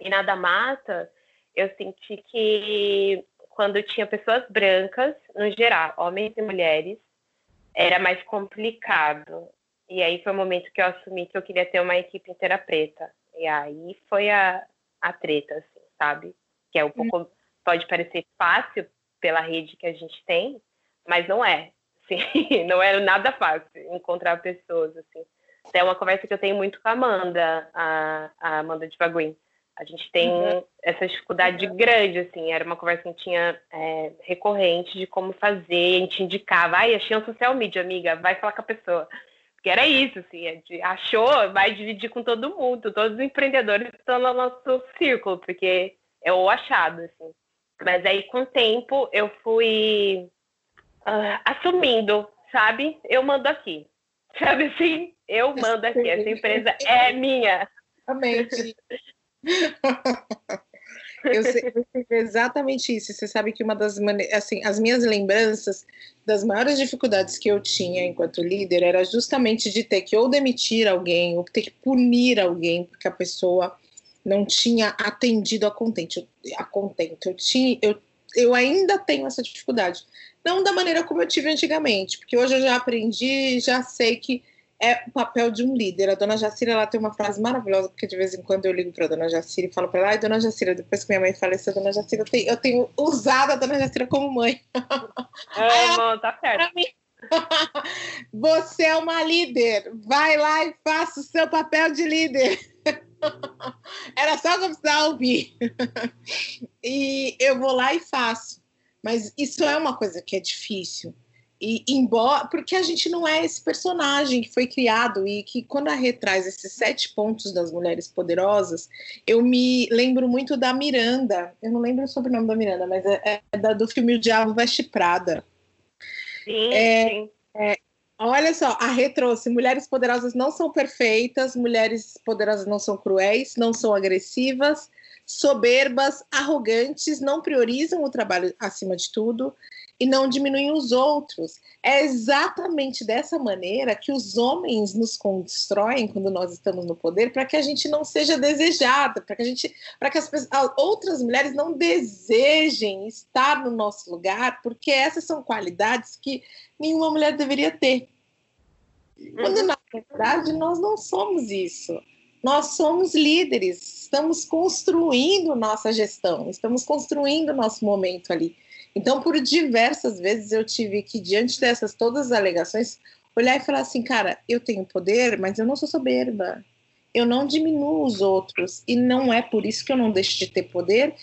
E na da mata, eu senti que quando tinha pessoas brancas, no geral, homens e mulheres, era mais complicado. E aí foi o momento que eu assumi que eu queria ter uma equipe inteira preta. E aí foi a, a treta, assim, sabe? Que é um pouco pode parecer fácil pela rede que a gente tem, mas não é. Assim, não é nada fácil encontrar pessoas assim. É uma conversa que eu tenho muito com a Amanda, a, a Amanda de Vaguin. A gente tem uhum. essa dificuldade uhum. grande, assim. Era uma conversa que a gente tinha é, recorrente de como fazer. A gente indicava, ai, achei um social media, amiga, vai falar com a pessoa. Porque era isso, assim, achou, vai dividir com todo mundo. Todos os empreendedores estão no nosso círculo, porque é o achado, assim. Mas aí, com o tempo, eu fui uh, assumindo, sabe? Eu mando aqui. Sabe assim? Eu mando aqui. Essa empresa é minha. Exatamente. Eu sei, exatamente isso. Você sabe que uma das assim, as minhas lembranças das maiores dificuldades que eu tinha enquanto líder era justamente de ter que ou demitir alguém ou ter que punir alguém porque a pessoa não tinha atendido a contente, a contento. Eu tinha, eu, eu ainda tenho essa dificuldade. Não da maneira como eu tive antigamente, porque hoje eu já aprendi, já sei que é o papel de um líder. A dona Jacira ela tem uma frase maravilhosa, porque de vez em quando eu ligo para a dona Jacira e falo para ela: ai, dona Jacira, depois que minha mãe faleceu, dona Jacira, eu tenho, eu tenho usado a dona Jacira como mãe. É, irmão, tá certo. Você é uma líder, vai lá e faça o seu papel de líder. Era só que eu precisava ouvir. e eu vou lá e faço. Mas isso é uma coisa que é difícil. E embora, porque a gente não é esse personagem que foi criado e que quando a Rê traz esses sete pontos das mulheres poderosas, eu me lembro muito da Miranda. Eu não lembro o sobrenome da Miranda, mas é, é da, do filme O Diabo Veste Prada. Sim, é, sim. É, Olha só, a Rê trouxe: mulheres poderosas não são perfeitas, mulheres poderosas não são cruéis, não são agressivas, soberbas, arrogantes, não priorizam o trabalho acima de tudo e não diminuem os outros. É exatamente dessa maneira que os homens nos constroem quando nós estamos no poder, para que a gente não seja desejada, para que a gente, para que as pessoas, outras mulheres não desejem estar no nosso lugar, porque essas são qualidades que nenhuma mulher deveria ter. Quando uhum. na verdade nós não somos isso. Nós somos líderes, estamos construindo nossa gestão, estamos construindo nosso momento ali. Então, por diversas vezes eu tive que, diante dessas todas as alegações, olhar e falar assim, cara, eu tenho poder, mas eu não sou soberba. Eu não diminuo os outros e não é por isso que eu não deixo de ter poder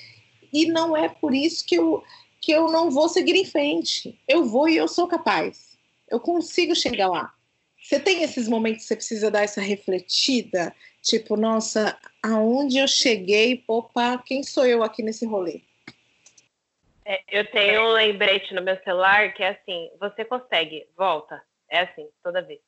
e não é por isso que eu que eu não vou seguir em frente. Eu vou e eu sou capaz. Eu consigo chegar lá. Você tem esses momentos que você precisa dar essa refletida Tipo, nossa, aonde eu cheguei? Opa, quem sou eu aqui nesse rolê? É, eu tenho um lembrete no meu celular que é assim: você consegue, volta. É assim, toda vez.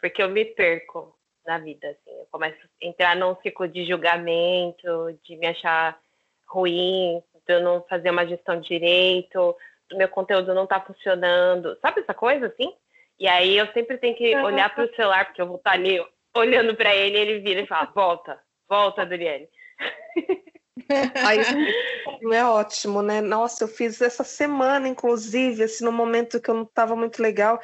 Porque eu me perco na vida, assim. Eu começo a entrar num ciclo de julgamento, de me achar ruim, de eu não fazer uma gestão direito, do meu conteúdo não tá funcionando. Sabe essa coisa, assim? E aí eu sempre tenho que olhar para o celular, porque eu vou estar ali olhando para ele, ele vira e fala: volta, volta, Daniele. Aí é ótimo, né? Nossa, eu fiz essa semana, inclusive, assim, no momento que eu não estava muito legal.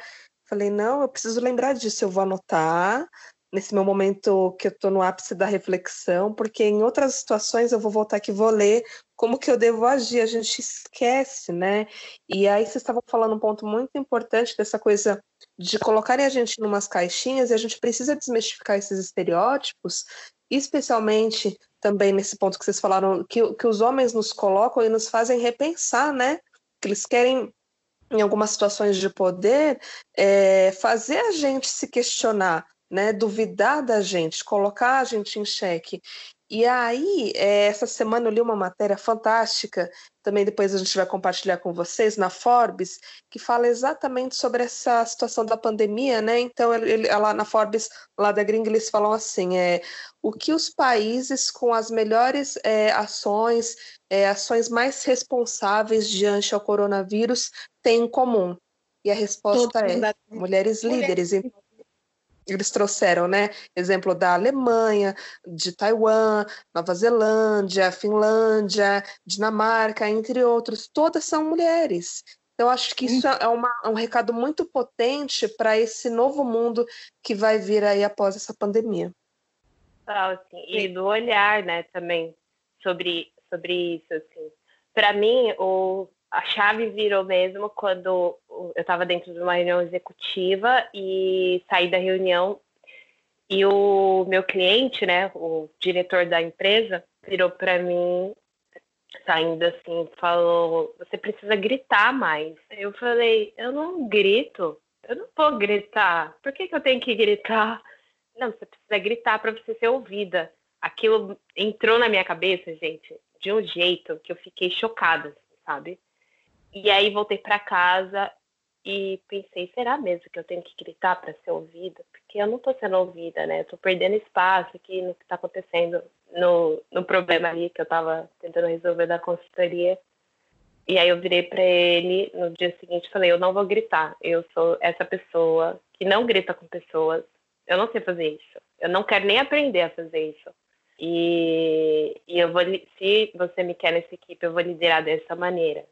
Falei, não, eu preciso lembrar disso, eu vou anotar nesse meu momento que eu estou no ápice da reflexão, porque em outras situações eu vou voltar aqui e vou ler como que eu devo agir, a gente esquece, né? E aí vocês estavam falando um ponto muito importante dessa coisa de colocarem a gente em umas caixinhas e a gente precisa desmistificar esses estereótipos, especialmente também nesse ponto que vocês falaram, que, que os homens nos colocam e nos fazem repensar, né? Que eles querem em algumas situações de poder, é, fazer a gente se questionar, né, duvidar da gente, colocar a gente em xeque. E aí, é, essa semana eu li uma matéria fantástica, também depois a gente vai compartilhar com vocês, na Forbes, que fala exatamente sobre essa situação da pandemia, né? Então, ela, na Forbes, lá da gringa, eles falam assim, é, o que os países com as melhores é, ações, é, ações mais responsáveis diante ao coronavírus têm em comum? E a resposta Todos é mulheres líderes. Então, eles trouxeram, né? Exemplo da Alemanha, de Taiwan, Nova Zelândia, Finlândia, Dinamarca, entre outros. Todas são mulheres. Então, acho que isso é uma, um recado muito potente para esse novo mundo que vai vir aí após essa pandemia. Assim, e do olhar, né, também, sobre, sobre isso, assim. Para mim, o, a chave virou mesmo quando eu estava dentro de uma reunião executiva e saí da reunião e o meu cliente, né, o diretor da empresa, virou para mim saindo assim, falou: "Você precisa gritar mais". Eu falei: "Eu não grito. Eu não vou gritar. Por que, que eu tenho que gritar?" Não, você precisa gritar para você ser ouvida. Aquilo entrou na minha cabeça, gente, de um jeito que eu fiquei chocada, sabe? E aí voltei para casa e pensei, será mesmo que eu tenho que gritar para ser ouvida? Porque eu não estou sendo ouvida, né? Estou perdendo espaço aqui no que está acontecendo, no, no problema ali que eu estava tentando resolver da consultoria. E aí eu virei para ele no dia seguinte e falei, eu não vou gritar. Eu sou essa pessoa que não grita com pessoas. Eu não sei fazer isso. Eu não quero nem aprender a fazer isso. E, e eu vou, se você me quer nessa equipe, eu vou liderar dessa maneira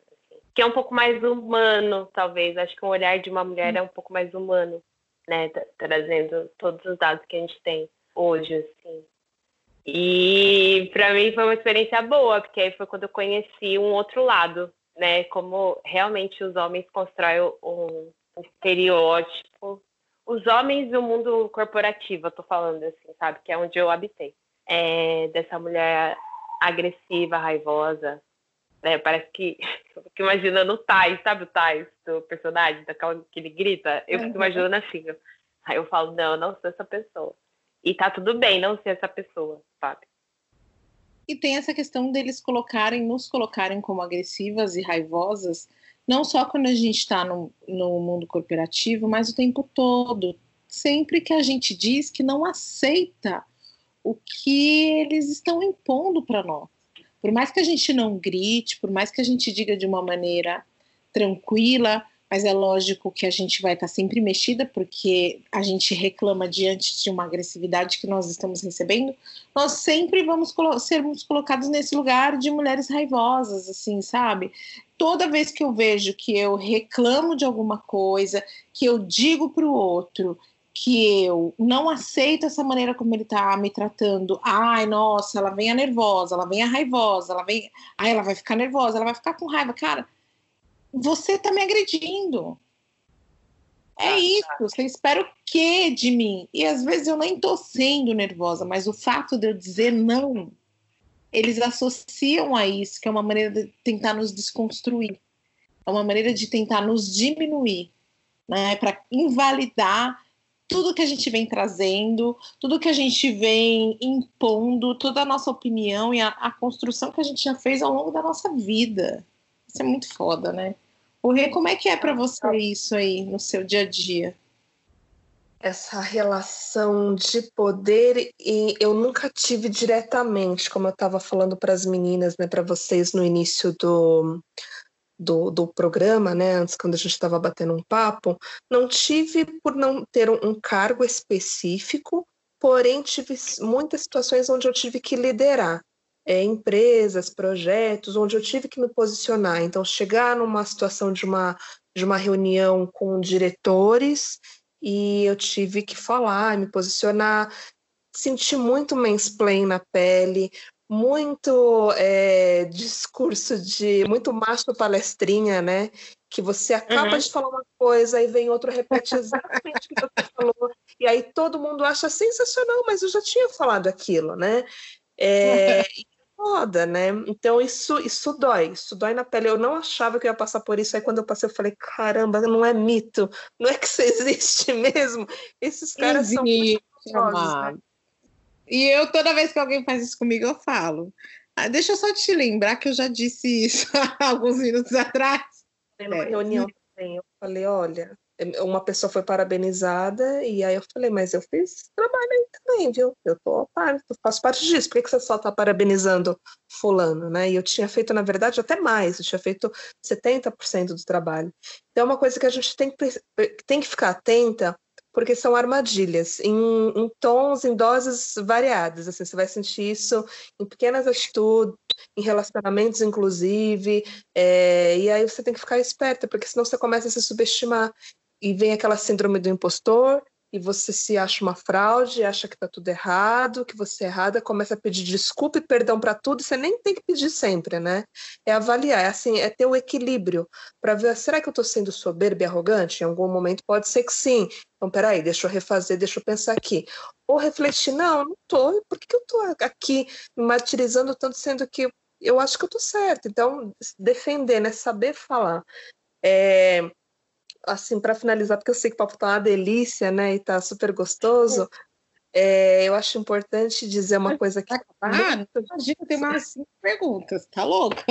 que é um pouco mais humano, talvez. Acho que o olhar de uma mulher é um pouco mais humano, né? Trazendo todos os dados que a gente tem hoje, assim. E para mim foi uma experiência boa, porque aí foi quando eu conheci um outro lado, né? Como realmente os homens constroem um, estereótipo. Os homens do mundo corporativo, eu tô falando assim, sabe? Que é onde eu habitei. É, dessa mulher agressiva, raivosa, né? Parece que, fico imaginando o Tais, sabe o Tais do personagem, daquela que ele grita? Eu fico imaginando assim. Aí eu falo, não, eu não sou essa pessoa. E tá tudo bem não ser essa pessoa, sabe? E tem essa questão deles colocarem, nos colocarem como agressivas e raivosas, não só quando a gente está no, no mundo corporativo, mas o tempo todo. Sempre que a gente diz que não aceita o que eles estão impondo para nós. Por mais que a gente não grite, por mais que a gente diga de uma maneira tranquila, mas é lógico que a gente vai estar sempre mexida, porque a gente reclama diante de uma agressividade que nós estamos recebendo, nós sempre vamos colo sermos colocados nesse lugar de mulheres raivosas, assim, sabe? Toda vez que eu vejo que eu reclamo de alguma coisa, que eu digo para o outro que eu não aceito essa maneira como ele tá me tratando. Ai, nossa, ela vem a nervosa, ela vem a raivosa, ela vem. Ai, ela vai ficar nervosa, ela vai ficar com raiva. Cara, você tá me agredindo. É ah, isso, tá. você espera o quê de mim? E às vezes eu nem tô sendo nervosa, mas o fato de eu dizer não, eles associam a isso, que é uma maneira de tentar nos desconstruir. É uma maneira de tentar nos diminuir, né? Para invalidar tudo que a gente vem trazendo, tudo que a gente vem impondo, toda a nossa opinião e a, a construção que a gente já fez ao longo da nossa vida. Isso é muito foda, né? O Rê, como é que é para você isso aí no seu dia a dia? Essa relação de poder e eu nunca tive diretamente, como eu estava falando para as meninas, né, para vocês no início do, do, do programa, né, antes quando a gente estava batendo um papo, não tive por não ter um, cargo específico, porém tive muitas situações onde eu tive que liderar. É, empresas, projetos, onde eu tive que me posicionar. Então, chegar numa situação de uma, de uma reunião com diretores e eu tive que falar, me posicionar, senti muito mansplain na pele, muito é, discurso de muito macho palestrinha, né? Que você acaba uhum. de falar uma coisa e vem outro repete exatamente o que você falou, e aí todo mundo acha sensacional, mas eu já tinha falado aquilo, né? É, foda, né? Então isso isso dói, isso dói na pele. Eu não achava que eu ia passar por isso. Aí quando eu passei, eu falei, caramba, não é mito, não é que isso existe mesmo. Esses caras existe, são muito né? E eu, toda vez que alguém faz isso comigo, eu falo. Ah, deixa eu só te lembrar que eu já disse isso há alguns minutos atrás. Tem uma é. reunião também, eu falei, olha, uma pessoa foi parabenizada e aí eu falei, mas eu fiz trabalho aí também, viu? Eu tô parte, faço parte disso. Por que, que você só tá parabenizando fulano, né? E eu tinha feito, na verdade, até mais. Eu tinha feito 70% do trabalho. Então é uma coisa que a gente tem que, tem que ficar atenta porque são armadilhas em, em, tons, em doses variadas. Assim, você vai sentir isso em pequenas atitudes, em relacionamentos, inclusive, é, e aí você tem que ficar esperta, porque senão você começa a se subestimar e vem aquela síndrome do impostor, e você se acha uma fraude, acha que está tudo errado, que você é errada, começa a pedir desculpa e perdão para tudo, você nem tem que pedir sempre, né? É avaliar, é assim, é ter o equilíbrio para ver, será que eu estou sendo soberba e arrogante? Em algum momento pode ser que sim. Então, peraí, deixa eu refazer, deixa eu pensar aqui. Ou refletir, não, não estou, por que, que eu estou aqui me martirizando tanto, sendo que eu acho que eu estou certo? Então, defender, né? Saber falar. É, assim, para finalizar, porque eu sei que o papo tá uma delícia, né, e tá super gostoso, é, eu acho importante dizer uma coisa que... Ah, muito... imagina, tem umas cinco perguntas, tá louca?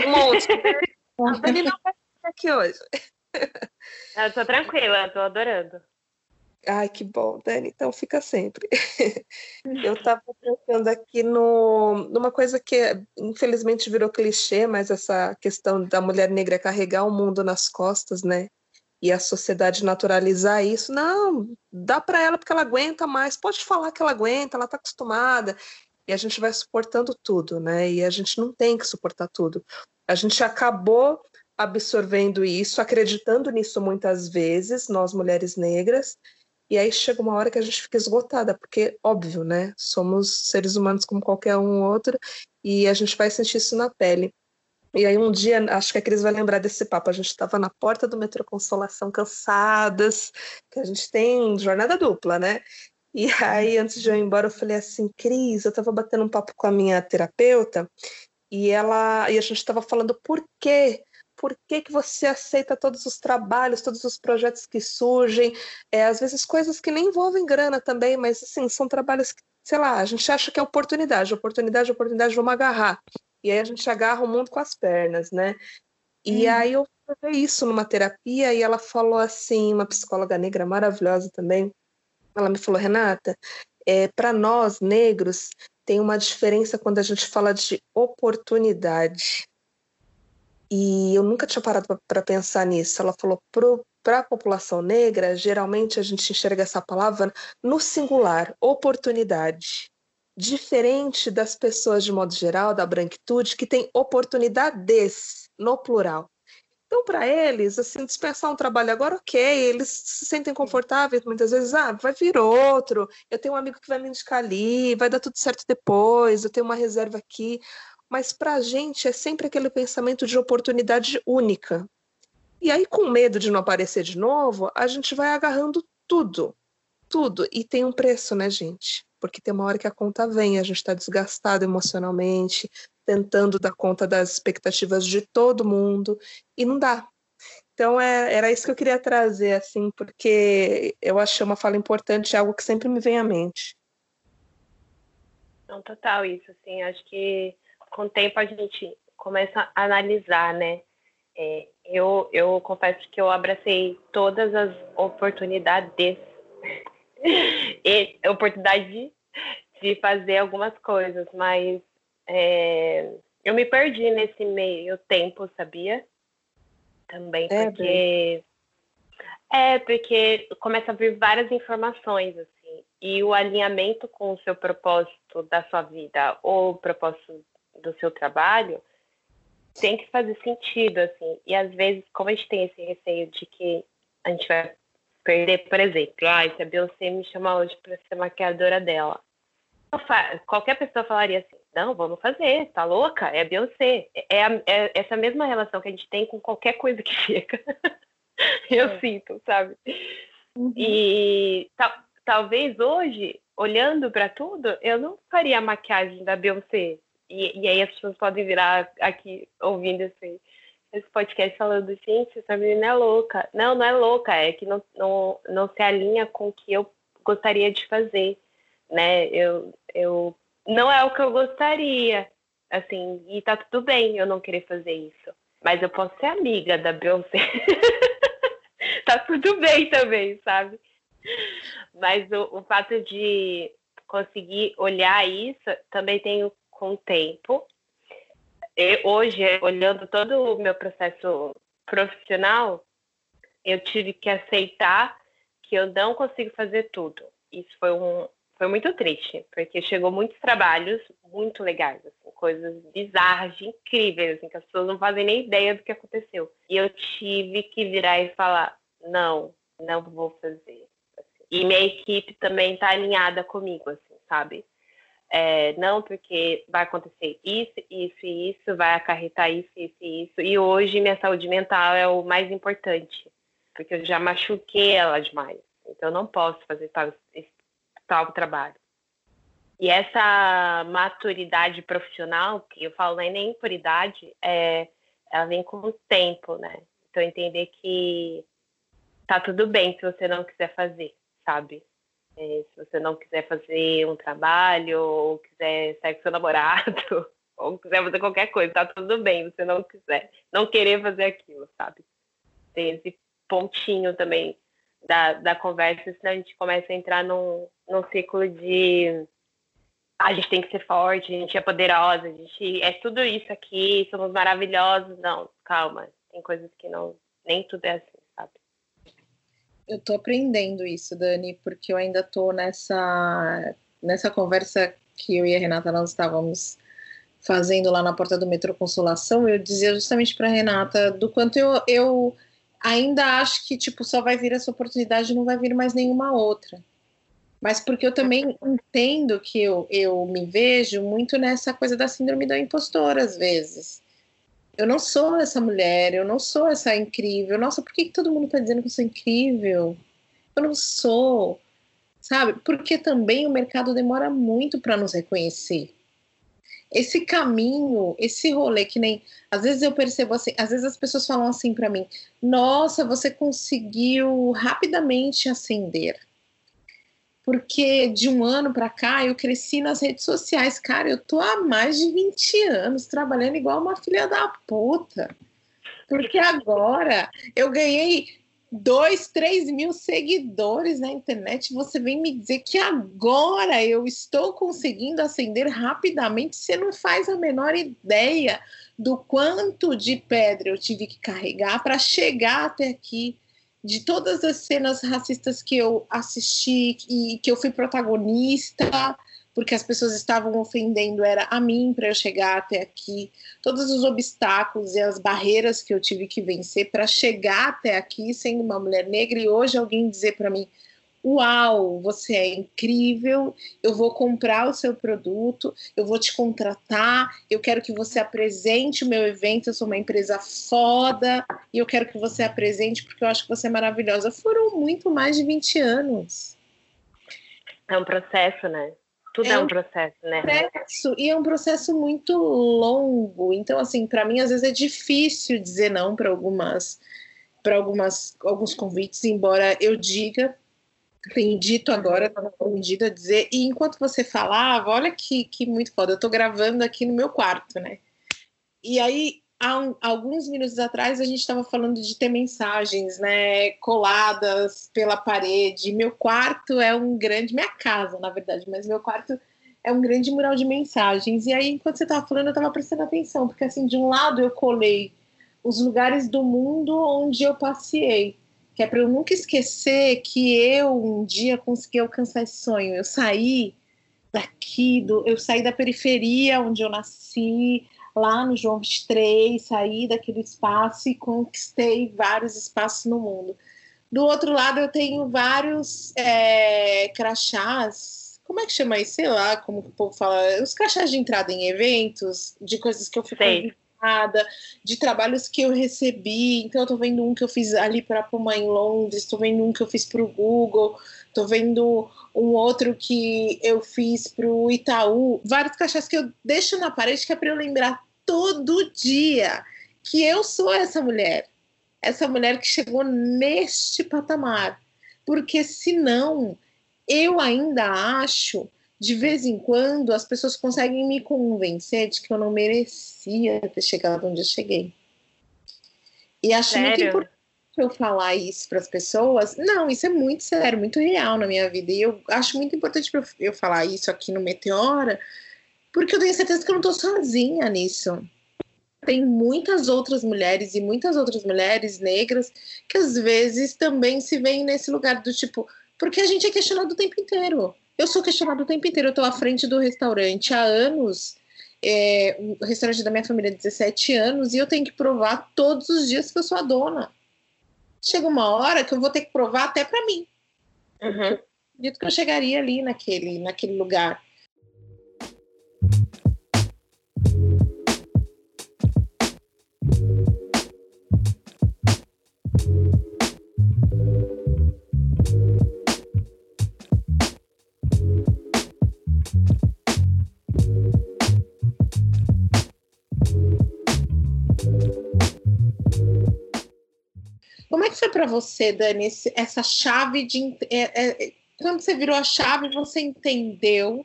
Um monte. A Dani não vai ficar aqui hoje. Eu tô tranquila, tô adorando. Ai, que bom, Dani, então fica sempre. Eu estava pensando aqui no, numa coisa que infelizmente virou clichê, mas essa questão da mulher negra carregar o mundo nas costas, né? E a sociedade naturalizar isso. Não, dá para ela porque ela aguenta mais. Pode falar que ela aguenta, ela está acostumada. E a gente vai suportando tudo, né? E a gente não tem que suportar tudo. A gente acabou absorvendo isso, acreditando nisso muitas vezes, nós mulheres negras, e aí chega uma hora que a gente fica esgotada, porque, óbvio, né? Somos seres humanos como qualquer um outro, e a gente vai sentir isso na pele. E aí um dia, acho que a Cris vai lembrar desse papo, a gente estava na porta do metrô Consolação, cansadas, que a gente tem jornada dupla, né? E aí, antes de eu ir embora, eu falei assim, Cris, eu estava batendo um papo com a minha terapeuta, e ela e a gente estava falando por quê? Por que, que você aceita todos os trabalhos, todos os projetos que surgem? É, às vezes coisas que nem envolvem grana também, mas assim, são trabalhos que, sei lá, a gente acha que é oportunidade, oportunidade, oportunidade, vamos agarrar. E aí a gente agarra o mundo com as pernas, né? E hum. aí eu falei isso numa terapia e ela falou assim, uma psicóloga negra maravilhosa também. Ela me falou, Renata, é, para nós negros tem uma diferença quando a gente fala de oportunidade. E eu nunca tinha parado para pensar nisso. Ela falou, para a população negra, geralmente a gente enxerga essa palavra no singular, oportunidade diferente das pessoas de modo geral, da branquitude, que tem oportunidades no plural. Então, para eles, assim, dispensar um trabalho agora, ok, eles se sentem confortáveis, muitas vezes, ah, vai vir outro, eu tenho um amigo que vai me indicar ali, vai dar tudo certo depois, eu tenho uma reserva aqui. Mas para a gente é sempre aquele pensamento de oportunidade única. E aí, com medo de não aparecer de novo, a gente vai agarrando tudo, tudo. E tem um preço, né, gente? Porque tem uma hora que a conta vem, a gente está desgastado emocionalmente, tentando dar conta das expectativas de todo mundo, e não dá. Então é, era isso que eu queria trazer, assim, porque eu achei uma fala importante, algo que sempre me vem à mente. Não, total isso, assim, acho que com o tempo a gente começa a analisar, né? É, eu, eu confesso que eu abracei todas as oportunidades e oportunidade de fazer algumas coisas, mas é, eu me perdi nesse meio tempo, sabia? Também é, porque é porque começa a vir várias informações assim e o alinhamento com o seu propósito da sua vida ou o propósito do seu trabalho tem que fazer sentido assim e às vezes como a gente tem esse receio de que a gente vai perder, por exemplo, ah, se a Beyoncé me chamar hoje para ser maquiadora dela, qualquer pessoa falaria assim, não, vamos fazer, tá louca? É a Beyoncé. É, a, é essa mesma relação que a gente tem com qualquer coisa que chega. Eu é. sinto, sabe? Uhum. E tal, talvez hoje, olhando para tudo, eu não faria a maquiagem da Beyoncé. E, e, aí as pessoas podem virar aqui ouvindo esse, esse podcast falando, gente, essa menina é louca. Não, não é louca, é que não, não, não se alinha com o que eu gostaria de fazer, né? Eu, eu não é o que eu gostaria, assim, e tá tudo bem eu não querer fazer isso. Mas eu posso ser amiga da Beyoncé. tá tudo bem também, sabe? Mas o, o fato de conseguir olhar isso também tem com o tempo. Hoje, olhando todo o meu processo profissional, eu tive que aceitar que eu não consigo fazer tudo. Isso foi um, foi muito triste, porque chegou muitos trabalhos muito legais, assim, coisas bizarras, incríveis, assim, que as pessoas não fazem nem ideia do que aconteceu. E eu tive que virar e falar: não, não vou fazer. Assim. E minha equipe também está alinhada comigo, assim, sabe? É, não porque vai acontecer isso, isso e isso, vai acarretar isso, isso e isso. E hoje minha saúde mental é o mais importante, porque eu já machuquei ela demais. Então eu não posso fazer tal, tal trabalho. E essa maturidade profissional, que eu falo é nem por idade, é, ela vem com o tempo, né? Então entender que tá tudo bem se você não quiser fazer, sabe? É, se você não quiser fazer um trabalho, ou quiser sair com seu namorado, ou quiser fazer qualquer coisa, tá tudo bem, você não quiser, não querer fazer aquilo, sabe? Tem esse pontinho também da, da conversa, senão a gente começa a entrar num, num ciclo de ah, a gente tem que ser forte, a gente é poderosa, a gente é tudo isso aqui, somos maravilhosos. Não, calma, tem coisas que não, nem tudo é assim? Eu tô aprendendo isso, Dani, porque eu ainda tô nessa, nessa conversa que eu e a Renata nós estávamos fazendo lá na porta do metrô Consolação, eu dizia justamente para Renata do quanto eu, eu ainda acho que tipo só vai vir essa oportunidade, não vai vir mais nenhuma outra. Mas porque eu também entendo que eu, eu me vejo muito nessa coisa da síndrome da impostora às vezes. Eu não sou essa mulher, eu não sou essa incrível. Nossa, por que, que todo mundo está dizendo que eu sou incrível? Eu não sou, sabe? Porque também o mercado demora muito para nos reconhecer esse caminho, esse rolê que nem às vezes eu percebo assim, às vezes as pessoas falam assim para mim: "Nossa, você conseguiu rapidamente ascender". Porque de um ano para cá eu cresci nas redes sociais, cara, eu tô há mais de 20 anos trabalhando igual uma filha da puta. Porque agora eu ganhei dois, três mil seguidores na internet, você vem me dizer que agora eu estou conseguindo ascender rapidamente, você não faz a menor ideia do quanto de pedra eu tive que carregar para chegar até aqui, de todas as cenas racistas que eu assisti e que eu fui protagonista porque as pessoas estavam ofendendo era a mim para eu chegar até aqui, todos os obstáculos e as barreiras que eu tive que vencer para chegar até aqui sendo uma mulher negra e hoje alguém dizer para mim Uau, você é incrível, eu vou comprar o seu produto, eu vou te contratar, eu quero que você apresente o meu evento, eu sou uma empresa foda, e eu quero que você apresente porque eu acho que você é maravilhosa. Foram muito mais de 20 anos. É um processo, né? Tudo é, é um processo, né? Processo, e é um processo muito longo. Então, assim, para mim, às vezes é difícil dizer não para algumas para algumas alguns convites, embora eu diga tenho dito agora, estava aprendido a dizer, e enquanto você falava, olha que, que muito foda, eu estou gravando aqui no meu quarto, né? E aí, há um, alguns minutos atrás, a gente estava falando de ter mensagens, né, coladas pela parede. Meu quarto é um grande, minha casa, na verdade, mas meu quarto é um grande mural de mensagens. E aí, enquanto você estava falando, eu estava prestando atenção, porque assim, de um lado eu colei os lugares do mundo onde eu passei, que é para eu nunca esquecer que eu um dia consegui alcançar esse sonho. Eu saí daqui, do, eu saí da periferia onde eu nasci, lá no João 23, saí daquele espaço e conquistei vários espaços no mundo. Do outro lado, eu tenho vários é, crachás, como é que chama isso? Sei lá como o povo fala, os crachás de entrada em eventos, de coisas que eu fico de trabalhos que eu recebi. Então, eu tô vendo um que eu fiz ali para a Puma em Londres, estou vendo um que eu fiz para o Google, estou vendo um outro que eu fiz para o Itaú. Vários cachês que eu deixo na parede que é para eu lembrar todo dia que eu sou essa mulher. Essa mulher que chegou neste patamar. Porque senão, eu ainda acho de vez em quando as pessoas conseguem me convencer de que eu não merecia ter chegado onde eu cheguei. E acho sério? muito importante eu falar isso para as pessoas. Não, isso é muito sério, muito real na minha vida. E eu acho muito importante eu falar isso aqui no Meteora, porque eu tenho certeza que eu não estou sozinha nisso. Tem muitas outras mulheres e muitas outras mulheres negras que às vezes também se veem nesse lugar do tipo, porque a gente é questionado o tempo inteiro. Eu sou questionada o tempo inteiro. Eu estou à frente do restaurante há anos. É, o restaurante da minha família há 17 anos e eu tenho que provar todos os dias que eu sou a dona. Chega uma hora que eu vou ter que provar até para mim. Uhum. Dito que eu chegaria ali naquele, naquele lugar. Que foi para você, Dani, essa chave de. É, é, quando você virou a chave, você entendeu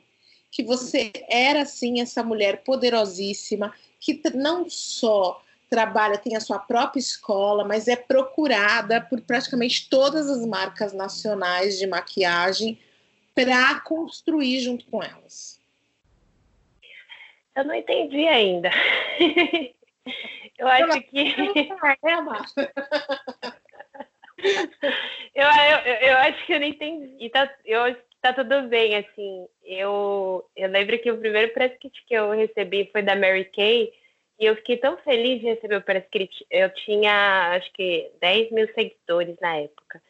que você era, assim, essa mulher poderosíssima, que não só trabalha, tem a sua própria escola, mas é procurada por praticamente todas as marcas nacionais de maquiagem para construir junto com elas. Eu não entendi ainda. Eu acho que. eu, eu, eu acho que eu não entendi. Tá, eu tá tudo bem, assim. Eu, eu lembro que o primeiro press kit que eu recebi foi da Mary Kay. E eu fiquei tão feliz de receber o press kit. Eu tinha, acho que, 10 mil seguidores na época.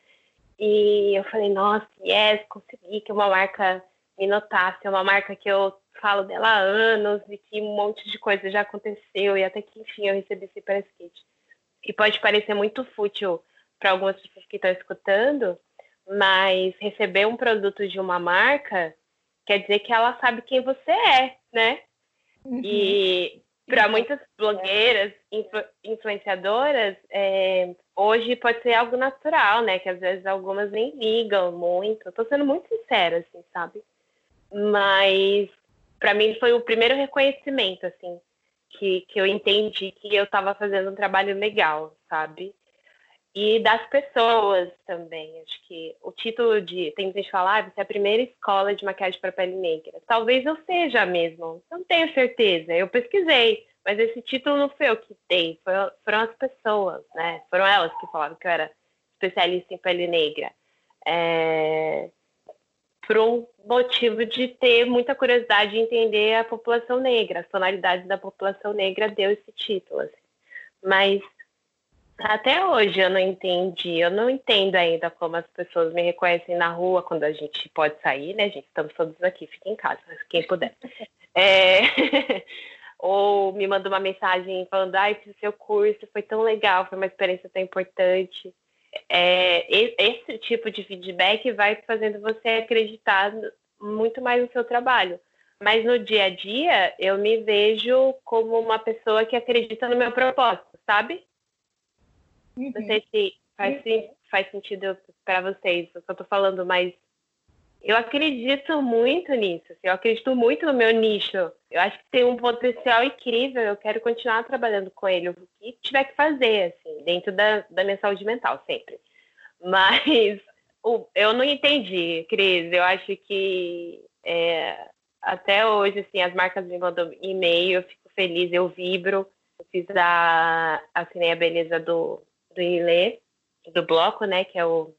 E eu falei, nossa, yes, consegui que uma marca me notasse. É uma marca que eu falo dela há anos e que um monte de coisa já aconteceu. E até que, enfim, eu recebi esse press kit. E pode parecer muito fútil para algumas pessoas que estão escutando, mas receber um produto de uma marca quer dizer que ela sabe quem você é, né? Uhum. E para muitas blogueiras, influ influenciadoras, é, hoje pode ser algo natural, né? Que às vezes algumas nem ligam muito. Estou sendo muito sincera, assim, sabe? Mas para mim foi o primeiro reconhecimento, assim, que, que eu entendi que eu estava fazendo um trabalho legal, sabe? E das pessoas também. Acho que o título de. Tem gente que fala, ah, você é a primeira escola de maquiagem para pele negra. Talvez eu seja mesmo. Não tenho certeza. Eu pesquisei, mas esse título não foi eu que dei, foram as pessoas, né? Foram elas que falaram que eu era especialista em pele negra. É... Por um motivo de ter muita curiosidade de entender a população negra, as tonalidades da população negra deu esse título. Assim. Mas até hoje eu não entendi, eu não entendo ainda como as pessoas me reconhecem na rua quando a gente pode sair, né, gente? Estamos todos aqui, fiquem em casa, quem puder. É... Ou me manda uma mensagem falando, ai, esse seu curso foi tão legal, foi uma experiência tão importante. É, esse tipo de feedback vai fazendo você acreditar muito mais no seu trabalho. Mas no dia a dia, eu me vejo como uma pessoa que acredita no meu propósito, sabe? Uhum. Não sei se faz, se faz sentido para vocês o que eu tô falando, mas eu acredito muito nisso. Assim, eu acredito muito no meu nicho. Eu acho que tem um potencial incrível. Eu quero continuar trabalhando com ele, o que tiver que fazer, assim, dentro da, da minha saúde mental, sempre. Mas o, eu não entendi, Cris. Eu acho que é, até hoje, assim, as marcas me mandam e-mail, eu fico feliz, eu vibro. Eu fiz a, assinei a beleza do, do Ilê, do bloco, né, que é o,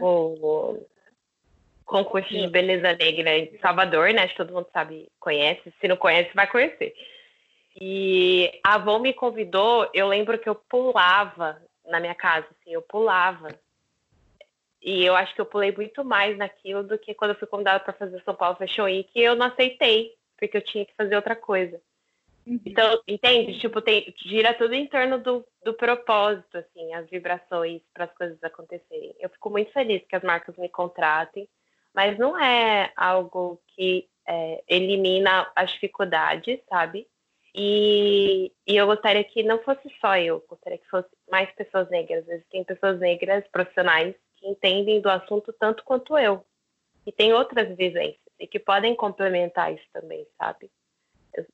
o, o concurso de beleza negra em Salvador, né, acho que todo mundo sabe, conhece, se não conhece, vai conhecer. E a avó me convidou, eu lembro que eu pulava na minha casa, assim, eu pulava. E eu acho que eu pulei muito mais naquilo do que quando eu fui convidada para fazer São Paulo Fashion Week, e eu não aceitei, porque eu tinha que fazer outra coisa. Uhum. Então, entende? Tipo, tem, gira tudo em torno do, do propósito, assim, as vibrações para as coisas acontecerem. Eu fico muito feliz que as marcas me contratem, mas não é algo que é, elimina as dificuldades, sabe? E, e, eu gostaria que não fosse só eu, gostaria que fosse mais pessoas negras. Existem pessoas negras profissionais que entendem do assunto tanto quanto eu, e tem outras vivências e que podem complementar isso também, sabe?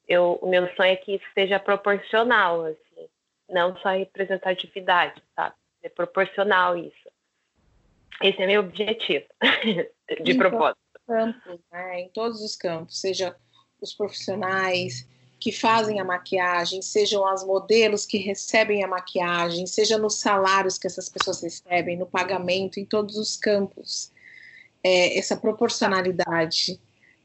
Eu, o meu sonho é que isso seja proporcional, assim, não só representatividade, sabe? É proporcional isso. Esse é meu objetivo de em propósito. Campos, né? Em todos os campos, seja os profissionais que fazem a maquiagem, sejam as modelos que recebem a maquiagem, seja nos salários que essas pessoas recebem, no pagamento, em todos os campos. É, essa proporcionalidade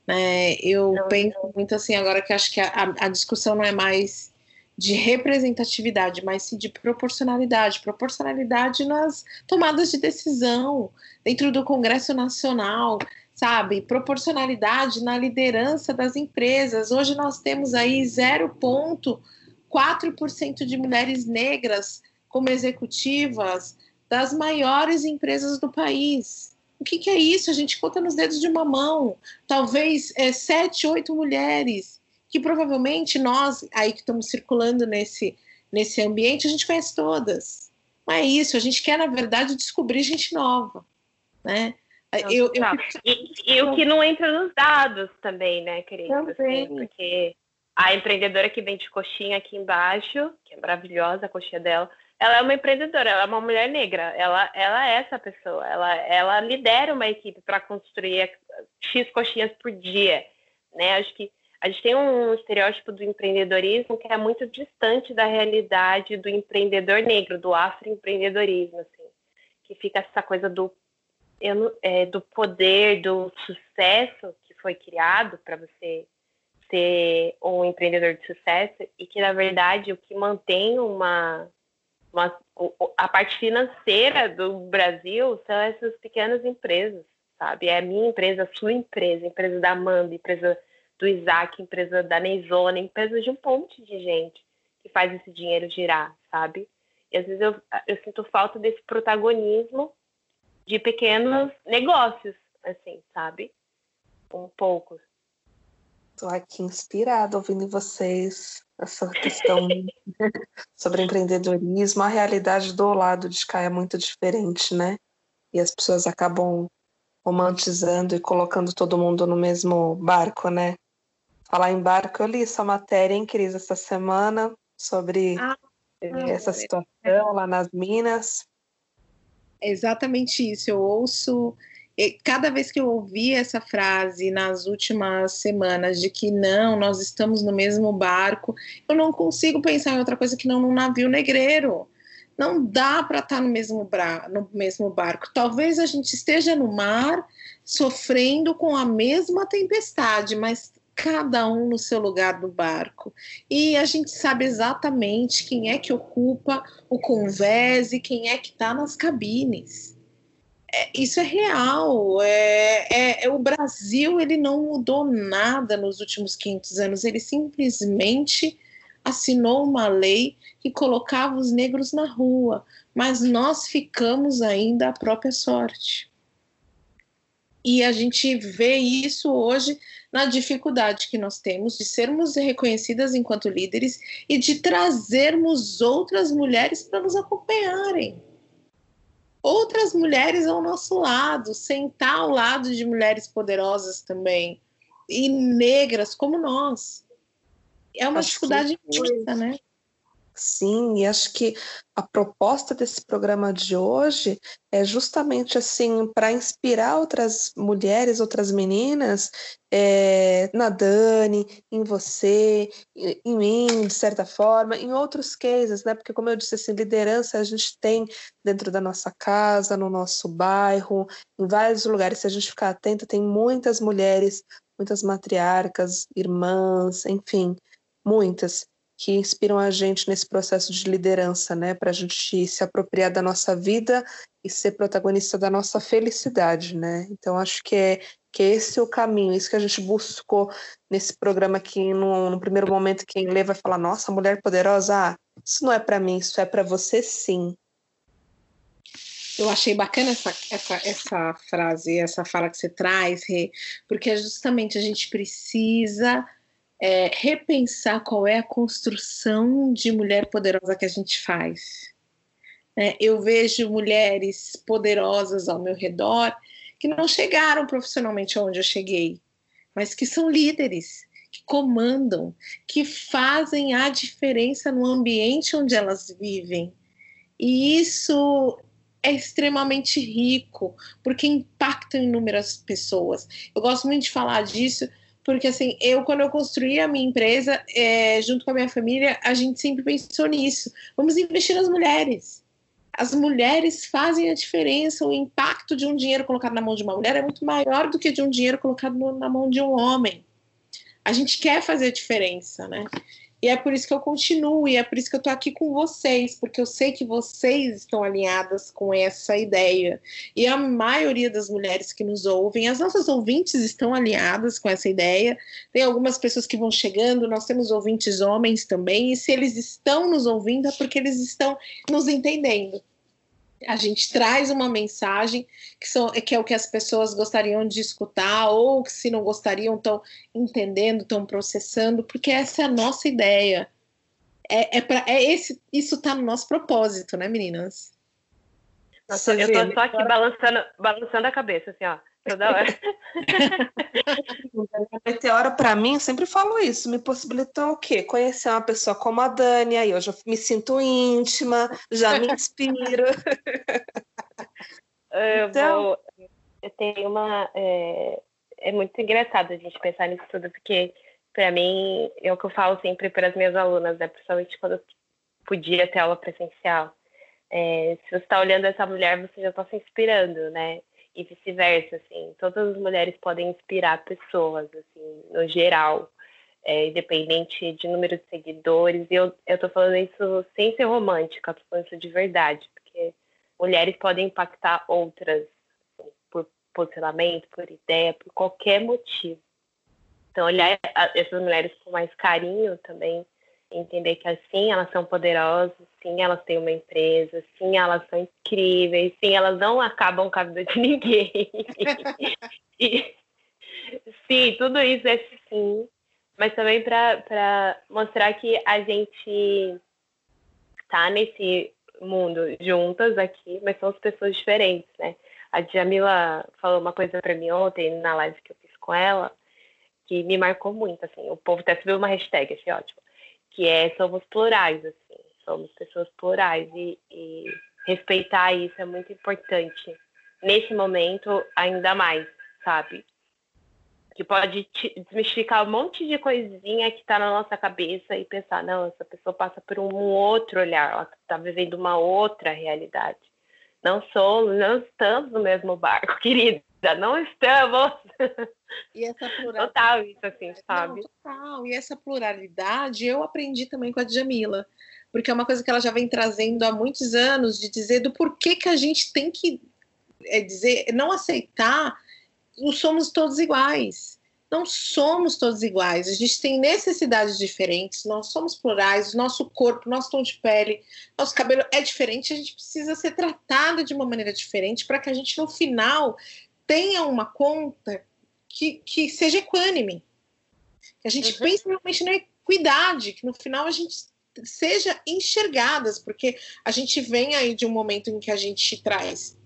né? Eu não, penso não. muito assim agora que acho que a, a discussão não é mais de representatividade, mas sim de proporcionalidade. Proporcionalidade nas tomadas de decisão, dentro do Congresso Nacional, sabe? Proporcionalidade na liderança das empresas. Hoje nós temos aí 0,4% de mulheres negras como executivas das maiores empresas do país. O que, que, é isso? A gente conta nos dedos de uma mão. Talvez é, sete, oito mulheres, que provavelmente nós, aí que estamos circulando nesse, nesse ambiente, a gente conhece todas. Não é isso, a gente quer, na verdade, descobrir gente nova. Né? Eu, eu... E, e, o que não entra nos dados também, né, querida? Assim, porque a empreendedora que vende coxinha aqui embaixo, que é maravilhosa a coxinha dela, ela é uma empreendedora, ela é uma mulher negra, ela, ela é essa pessoa, ela, ela lidera uma equipe para construir X coxinhas por dia, né? Acho que a gente tem um estereótipo do empreendedorismo que é muito distante da realidade do empreendedor negro, do afroempreendedorismo, assim, que fica essa coisa do, é, do poder, do sucesso que foi criado para você ser um empreendedor de sucesso e que, na verdade, o que mantém uma uma, a parte financeira do Brasil são essas pequenas empresas, sabe? É a minha empresa, a sua empresa, a empresa da Amanda, a empresa do Isaac, a empresa da Neizona, empresa de um monte de gente que faz esse dinheiro girar, sabe? E às vezes eu, eu sinto falta desse protagonismo de pequenos negócios, assim, sabe? Um pouco. Estou aqui inspirada ouvindo vocês essa questão sobre empreendedorismo, a realidade do lado de cá é muito diferente, né? E as pessoas acabam romantizando e colocando todo mundo no mesmo barco, né? Falar em barco, eu li essa matéria em crise essa semana sobre ah, essa situação lá nas Minas. É exatamente isso. Eu ouço cada vez que eu ouvi essa frase nas últimas semanas de que não, nós estamos no mesmo barco, eu não consigo pensar em outra coisa que não num navio negreiro. Não dá para estar tá no mesmo, bra no mesmo barco. Talvez a gente esteja no mar sofrendo com a mesma tempestade, mas cada um no seu lugar do barco. E a gente sabe exatamente quem é que ocupa o convés e quem é que está nas cabines é, isso é real. É, é, é, o Brasil ele não mudou nada nos últimos 500 anos. Ele simplesmente assinou uma lei que colocava os negros na rua, mas nós ficamos ainda à própria sorte. E a gente vê isso hoje na dificuldade que nós temos de sermos reconhecidas enquanto líderes e de trazermos outras mulheres para nos acompanharem. Outras mulheres ao nosso lado, sentar ao lado de mulheres poderosas também, e negras como nós. É uma Acho dificuldade imensa, né? Sim, e acho que a proposta desse programa de hoje é justamente assim para inspirar outras mulheres, outras meninas, é, na Dani, em você, em mim, de certa forma, em outros cases, né? Porque como eu disse, assim, liderança a gente tem dentro da nossa casa, no nosso bairro, em vários lugares. Se a gente ficar atenta, tem muitas mulheres, muitas matriarcas, irmãs, enfim, muitas que inspiram a gente nesse processo de liderança, né? Para a gente se apropriar da nossa vida e ser protagonista da nossa felicidade, né? Então acho que é que esse é o caminho, isso que a gente buscou nesse programa aqui no, no primeiro momento quem lê vai falar, nossa, mulher poderosa, ah, isso não é para mim, isso é para você sim. Eu achei bacana essa, essa, essa frase, essa fala que você traz, Rê, porque é justamente a gente precisa é, repensar qual é a construção de mulher poderosa que a gente faz. É, eu vejo mulheres poderosas ao meu redor que não chegaram profissionalmente onde eu cheguei, mas que são líderes, que comandam, que fazem a diferença no ambiente onde elas vivem. E isso é extremamente rico, porque impacta inúmeras pessoas. Eu gosto muito de falar disso, porque assim, eu quando eu construí a minha empresa, é, junto com a minha família, a gente sempre pensou nisso. Vamos investir nas mulheres. As mulheres fazem a diferença. O impacto de um dinheiro colocado na mão de uma mulher é muito maior do que de um dinheiro colocado na mão de um homem. A gente quer fazer a diferença, né? E é por isso que eu continuo, e é por isso que eu estou aqui com vocês, porque eu sei que vocês estão alinhadas com essa ideia. E a maioria das mulheres que nos ouvem, as nossas ouvintes estão alinhadas com essa ideia. Tem algumas pessoas que vão chegando, nós temos ouvintes homens também, e se eles estão nos ouvindo é porque eles estão nos entendendo a gente traz uma mensagem que, são, que é o que as pessoas gostariam de escutar, ou que se não gostariam, estão entendendo, estão processando, porque essa é a nossa ideia. É, é, pra, é esse, isso está no nosso propósito, né, meninas? Nossa, eu tô só aqui balançando, balançando a cabeça, assim, ó toda hora. Meteora, para mim, eu sempre falo isso, me possibilitou o quê? Conhecer uma pessoa como a Dani, aí eu já me sinto íntima, já me inspiro. eu, então... vou, eu tenho uma. É, é muito engraçado a gente pensar nisso tudo, porque para mim é o que eu falo sempre para as minhas alunas, né? Principalmente quando eu podia ter aula presencial. É, se você está olhando essa mulher, você já está se inspirando, né? E vice-versa, assim. Todas as mulheres podem inspirar pessoas, assim, no geral, é, independente de número de seguidores. E eu, eu tô falando isso sem ser romântica, tô falando isso de verdade, porque mulheres podem impactar outras assim, por posicionamento, por ideia, por qualquer motivo. Então, olhar essas mulheres com mais carinho também entender que assim elas são poderosas, sim elas têm uma empresa, sim elas são incríveis, sim elas não acabam com a vida de ninguém. e, sim, tudo isso é sim, mas também para mostrar que a gente está nesse mundo juntas aqui, mas somos pessoas diferentes, né? A Jamila falou uma coisa para mim ontem na live que eu fiz com ela, que me marcou muito, assim, o povo até subiu uma hashtag, achei ótimo que é somos plurais, assim, somos pessoas plurais e, e respeitar isso é muito importante nesse momento ainda mais, sabe? Que pode desmistificar um monte de coisinha que está na nossa cabeça e pensar, não, essa pessoa passa por um outro olhar, ela está vivendo uma outra realidade. Não somos, não estamos no mesmo barco, querida, não estamos. E essa pluralidade. Total, isso assim, sabe? Não, total. E essa pluralidade eu aprendi também com a Djamila, porque é uma coisa que ela já vem trazendo há muitos anos, de dizer do porquê que a gente tem que é, dizer, não aceitar o somos todos iguais. Não somos todos iguais, a gente tem necessidades diferentes, nós somos plurais, nosso corpo, nosso tom de pele, nosso cabelo é diferente, a gente precisa ser tratado de uma maneira diferente para que a gente, no final, tenha uma conta que, que seja equânime, Que a gente uhum. pense realmente na equidade, que no final a gente seja enxergadas, porque a gente vem aí de um momento em que a gente traz,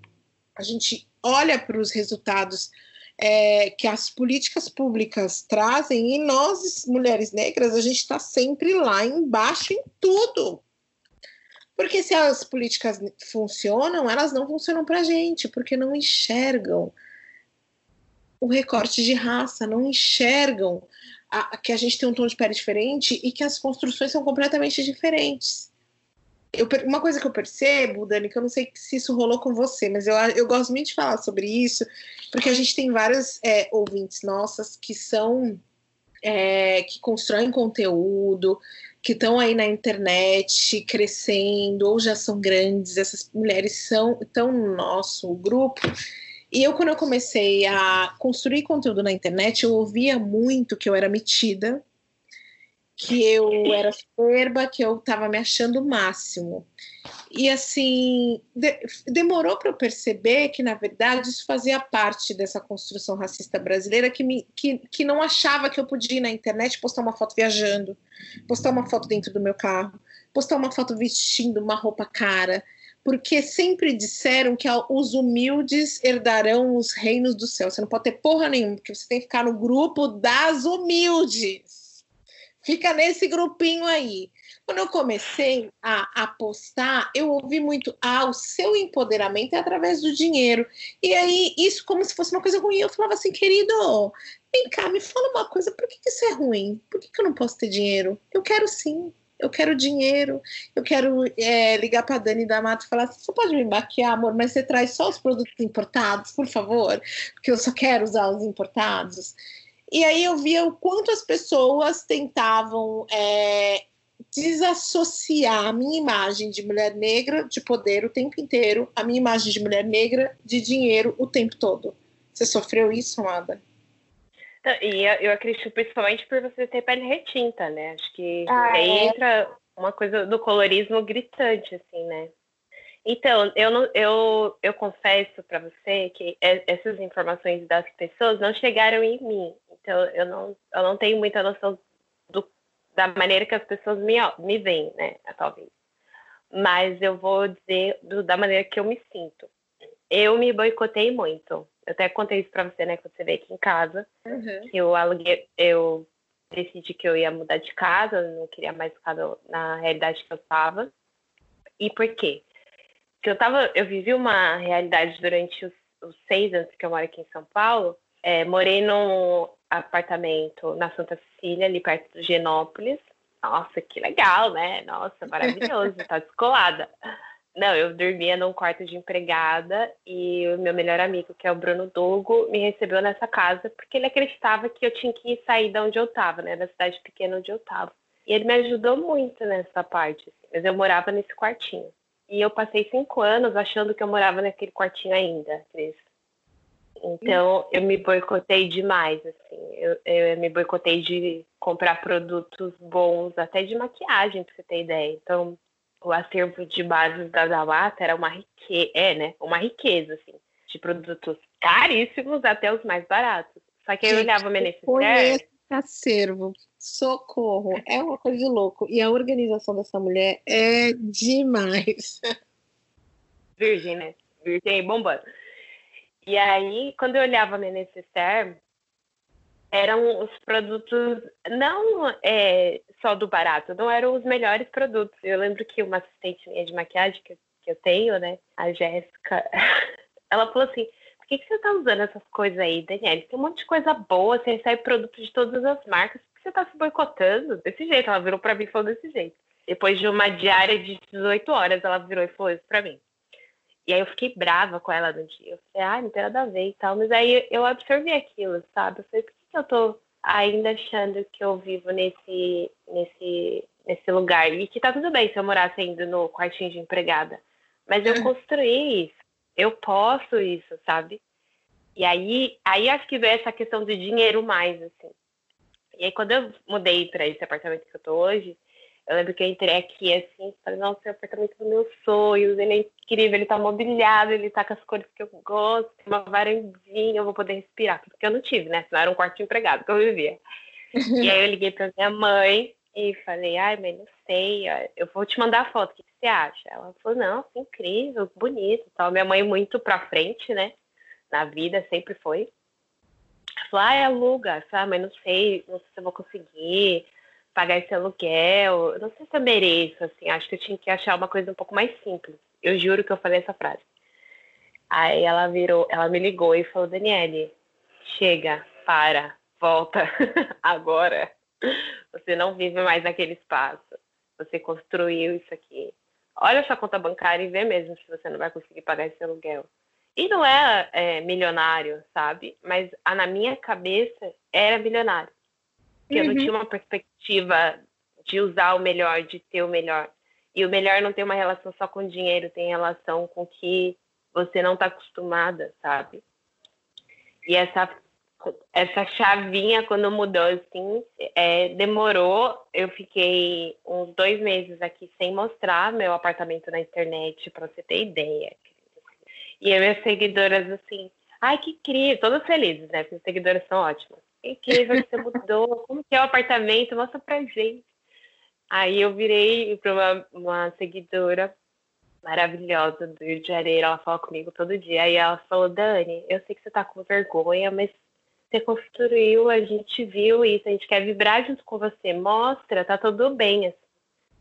a gente olha para os resultados é, que as políticas públicas trazem, e nós, mulheres negras, a gente está sempre lá embaixo em tudo. Porque se as políticas funcionam, elas não funcionam para a gente, porque não enxergam o recorte de raça, não enxergam a, que a gente tem um tom de pele diferente e que as construções são completamente diferentes. Eu, uma coisa que eu percebo, Dani, que eu não sei se isso rolou com você, mas eu, eu gosto muito de falar sobre isso, porque a gente tem várias é, ouvintes nossas que são. É, que constroem conteúdo, que estão aí na internet crescendo, ou já são grandes, essas mulheres são estão no nosso grupo e eu, quando eu comecei a construir conteúdo na internet, eu ouvia muito que eu era metida, que eu era soberba, que eu estava me achando o máximo. E assim, de, demorou para eu perceber que, na verdade, isso fazia parte dessa construção racista brasileira que, me, que, que não achava que eu podia ir na internet postar uma foto viajando, postar uma foto dentro do meu carro, postar uma foto vestindo uma roupa cara, porque sempre disseram que os humildes herdarão os reinos do céu. Você não pode ter porra nenhuma, porque você tem que ficar no grupo das humildes. Fica nesse grupinho aí. Quando eu comecei a apostar, eu ouvi muito: ah, o seu empoderamento é através do dinheiro. E aí, isso como se fosse uma coisa ruim. Eu falava assim, querido, vem cá, me fala uma coisa, por que, isso é ruim? Por que eu não posso ter dinheiro? Eu quero sim eu quero dinheiro, eu quero é, ligar para Dani da Mata e falar assim, você pode me maquiar, amor, mas você traz só os produtos importados, por favor, porque eu só quero usar os importados. E aí eu via o quanto as pessoas tentavam é, desassociar a minha imagem de mulher negra de poder o tempo inteiro, a minha imagem de mulher negra de dinheiro o tempo todo. Você sofreu isso, Amada? E eu acredito principalmente por você ter pele retinta, né? Acho que ah, aí é. entra uma coisa do colorismo gritante, assim, né? Então, eu, não, eu, eu confesso para você que essas informações das pessoas não chegaram em mim. Então, eu não, eu não tenho muita noção do, da maneira que as pessoas me, me veem, né? Talvez. Mas eu vou dizer do, da maneira que eu me sinto. Eu me boicotei muito. Eu até contei isso para você, né? Quando você veio aqui em casa. Uhum. Eu aluguei, eu decidi que eu ia mudar de casa, não queria mais ficar na realidade que eu estava. E por quê? Porque eu tava, eu vivi uma realidade durante os, os seis anos que eu moro aqui em São Paulo. É, morei num apartamento na Santa Cecília, ali perto do Genópolis. Nossa, que legal, né? Nossa, maravilhoso, tá descolada. Não, eu dormia num quarto de empregada e o meu melhor amigo, que é o Bruno Dogo, me recebeu nessa casa porque ele acreditava que eu tinha que sair da onde eu estava, né, da cidade pequena onde eu estava. E ele me ajudou muito nessa parte, assim, mas eu morava nesse quartinho. E eu passei cinco anos achando que eu morava naquele quartinho ainda, Cris. Então, eu me boicotei demais, assim. Eu, eu me boicotei de comprar produtos bons, até de maquiagem, pra você ter ideia. Então, o acervo de bases da Zawata era uma riqueza, é, né? Uma riqueza, assim, de produtos caríssimos até os mais baratos. Só que Gente, eu olhava necessidade. acervo, socorro, é uma coisa de louco. E a organização dessa mulher é demais. Virgem, né? Virgem bombando. E aí, quando eu olhava necessaire, eram os produtos não é, só do barato, não eram os melhores produtos. Eu lembro que uma assistente minha de maquiagem que, que eu tenho, né, a Jéssica, ela falou assim: por que, que você tá usando essas coisas aí, Daniela? Tem um monte de coisa boa, você recebe produtos de todas as marcas, por que você tá se boicotando? Desse jeito, ela virou para mim e falou desse jeito. Depois de uma diária de 18 horas, ela virou e falou isso pra mim. E aí eu fiquei brava com ela no dia. Eu falei, ah, não tem nada a ver e tal. Mas aí eu absorvi aquilo, sabe? Eu falei, por que eu tô ainda achando que eu vivo nesse, nesse, nesse lugar. E que tá tudo bem se eu morasse ainda no quartinho de empregada. Mas eu construí isso. Eu posso isso, sabe? E aí, aí acho que veio essa questão do dinheiro mais, assim. E aí, quando eu mudei para esse apartamento que eu tô hoje, eu lembro que eu entrei aqui assim, falei, nossa, é o apartamento dos meus sonhos, ele é incrível, ele tá mobiliado, ele tá com as cores que eu gosto, tem uma varandinha, eu vou poder respirar, porque eu não tive, né? Senão era um quarto de empregado que eu vivia. e aí eu liguei pra minha mãe e falei, ai, mãe, não sei, eu vou te mandar a foto, o que você acha? Ela falou, não, incrível, bonito tal. Minha mãe muito pra frente, né? Na vida, sempre foi. Ela falou, ah, é aluga. Eu falei, ah, mas não sei, não sei se eu vou conseguir pagar esse aluguel. Não sei se eu mereço, assim, acho que eu tinha que achar uma coisa um pouco mais simples. Eu juro que eu falei essa frase. Aí ela virou, ela me ligou e falou, Daniele, chega, para, volta, agora. Você não vive mais naquele espaço. Você construiu isso aqui. Olha sua conta bancária e vê mesmo se você não vai conseguir pagar esse aluguel. E não é, é milionário, sabe? Mas a, na minha cabeça era milionário. Porque uhum. eu não uhum. tinha uma perspectiva de usar o melhor, de ter o melhor. E o melhor não tem uma relação só com dinheiro, tem relação com que você não está acostumada, sabe? E essa essa chavinha quando mudou assim é, demorou eu fiquei uns dois meses aqui sem mostrar meu apartamento na internet para você ter ideia e as minhas seguidoras assim ai que incrível todas felizes né porque as seguidoras são ótimas incrível que você mudou como que é o apartamento mostra pra gente aí eu virei para uma, uma seguidora maravilhosa do Rio de Janeiro, ela fala comigo todo dia. Aí ela falou, Dani, eu sei que você tá com vergonha, mas você construiu, a gente viu isso, a gente quer vibrar junto com você. Mostra, tá tudo bem. Assim.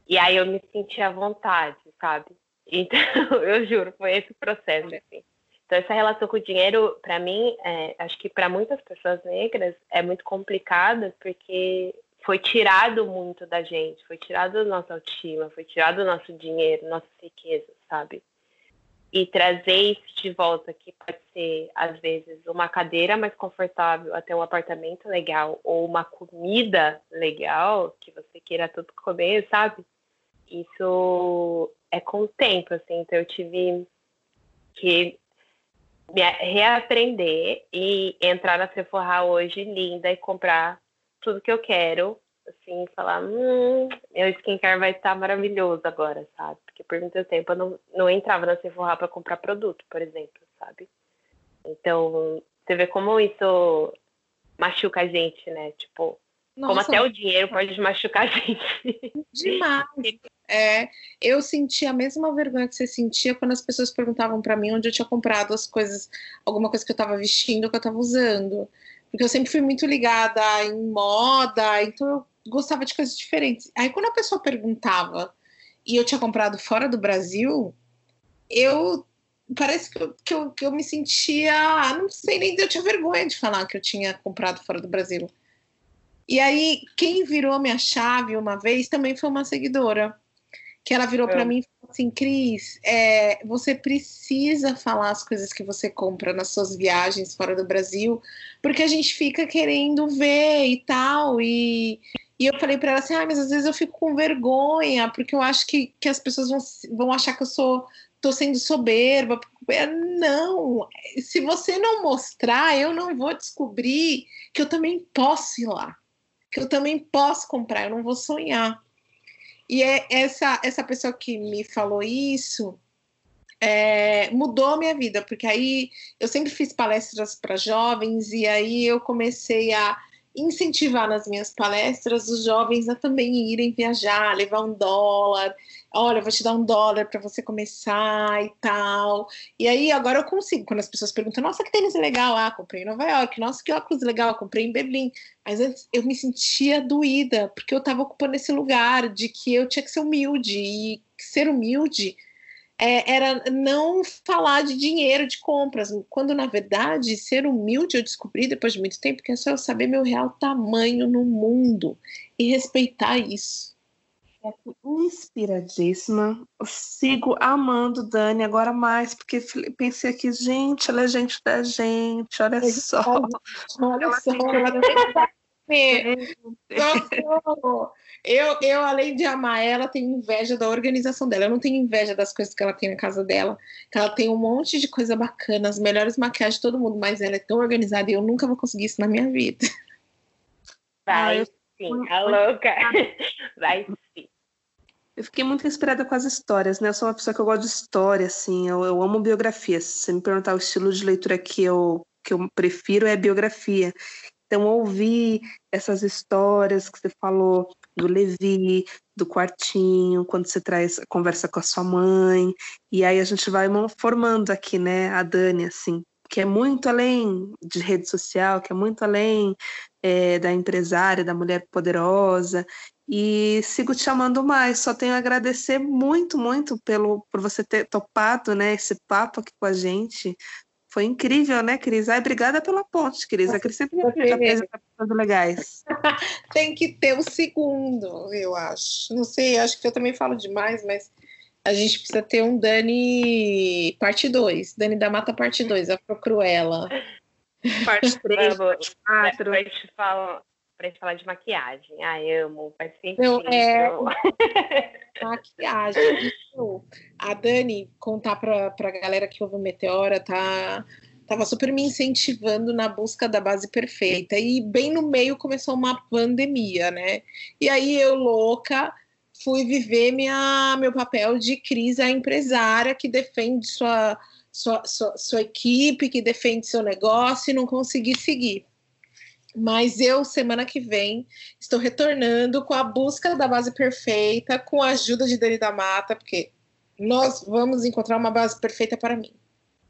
E aí eu me senti à vontade, sabe? Então, eu juro, foi esse processo, assim. Então, essa relação com o dinheiro, para mim, é, acho que para muitas pessoas negras é muito complicada, porque foi tirado muito da gente, foi tirado da nossa autoestima, foi tirado o nosso dinheiro, nossas riquezas, sabe? E trazer isso de volta, que pode ser, às vezes, uma cadeira mais confortável, até um apartamento legal, ou uma comida legal, que você queira tudo comer, sabe? Isso é com o tempo, assim, então eu tive que reaprender e entrar na Sephora hoje linda e comprar tudo que eu quero, assim, falar, hum, meu skincare vai estar maravilhoso agora, sabe? Porque por muito tempo eu não, não entrava na Sephora para comprar produto, por exemplo, sabe? Então, você vê como isso machuca a gente, né? Tipo, Nossa, como até o dinheiro pode machucar a gente. Demais. É, eu senti a mesma vergonha que você sentia quando as pessoas perguntavam para mim onde eu tinha comprado as coisas, alguma coisa que eu estava vestindo, que eu estava usando porque eu sempre fui muito ligada em moda, então eu gostava de coisas diferentes. Aí quando a pessoa perguntava e eu tinha comprado fora do Brasil, eu parece que eu, que eu, que eu me sentia, não sei nem, eu tinha vergonha de falar que eu tinha comprado fora do Brasil. E aí, quem virou minha chave uma vez também foi uma seguidora que ela virou é. para mim e falou assim, Cris, é, você precisa falar as coisas que você compra nas suas viagens fora do Brasil, porque a gente fica querendo ver e tal, e, e eu falei para ela assim, ah, mas às vezes eu fico com vergonha, porque eu acho que, que as pessoas vão, vão achar que eu sou tô sendo soberba. Não, se você não mostrar, eu não vou descobrir que eu também posso ir lá, que eu também posso comprar, eu não vou sonhar. E é essa, essa pessoa que me falou isso é, mudou a minha vida, porque aí eu sempre fiz palestras para jovens e aí eu comecei a incentivar nas minhas palestras os jovens a também irem viajar, levar um dólar. Olha, vou te dar um dólar para você começar e tal. E aí agora eu consigo, quando as pessoas perguntam, nossa, que tênis legal, ah, comprei em Nova York, nossa, que óculos legal, comprei em Berlim. Mas antes eu me sentia doída, porque eu estava ocupando esse lugar de que eu tinha que ser humilde, e ser humilde é, era não falar de dinheiro, de compras, quando na verdade ser humilde eu descobri depois de muito tempo que é só eu saber meu real tamanho no mundo e respeitar isso. Inspiradíssima, eu sigo amando Dani agora mais, porque pensei aqui, gente, ela é gente da gente, olha só. Olha ela só, eu, eu, além de amar ela, tenho inveja da organização dela. Eu não tenho inveja das coisas que ela tem na casa dela. Que ela tem um monte de coisa bacana, as melhores maquiagens de todo mundo, mas ela é tão organizada e eu nunca vou conseguir isso na minha vida. Vai sim, a louca. Vai sim. Eu fiquei muito inspirada com as histórias, né? Eu sou uma pessoa que eu gosto de história, assim. Eu, eu amo biografia. Se você me perguntar o estilo de leitura que eu, que eu prefiro, é biografia. Então, ouvir essas histórias que você falou do Levi, do quartinho, quando você traz conversa com a sua mãe, e aí a gente vai formando aqui, né, a Dani, assim, que é muito além de rede social, que é muito além é, da empresária, da mulher poderosa, e sigo te amando mais. Só tenho a agradecer muito, muito pelo por você ter topado, né, esse papo aqui com a gente. Foi incrível, né, Cris? Ai, obrigada pela ponte, Cris. A Cris sempre já apresenta coisas legais. Tem que ter o um segundo, eu acho. Não sei, acho que eu também falo demais, mas a gente precisa ter um Dani parte 2. Dani da Mata parte 2, a Pro Cruella. Parte 3, parte 4. Pra gente falar, pra gente falar de maquiagem. Ai, amo, vai ser incrível. é... maquiagem. A Dani, contar pra, pra galera que ouve o Meteora, tá tava super me incentivando na busca da base perfeita. E bem no meio começou uma pandemia, né? E aí eu louca fui viver minha, meu papel de crise a empresária que defende sua, sua, sua, sua equipe, que defende seu negócio e não consegui seguir. Mas eu, semana que vem, estou retornando com a busca da base perfeita, com a ajuda de Dani da Mata, porque nós vamos encontrar uma base perfeita para mim.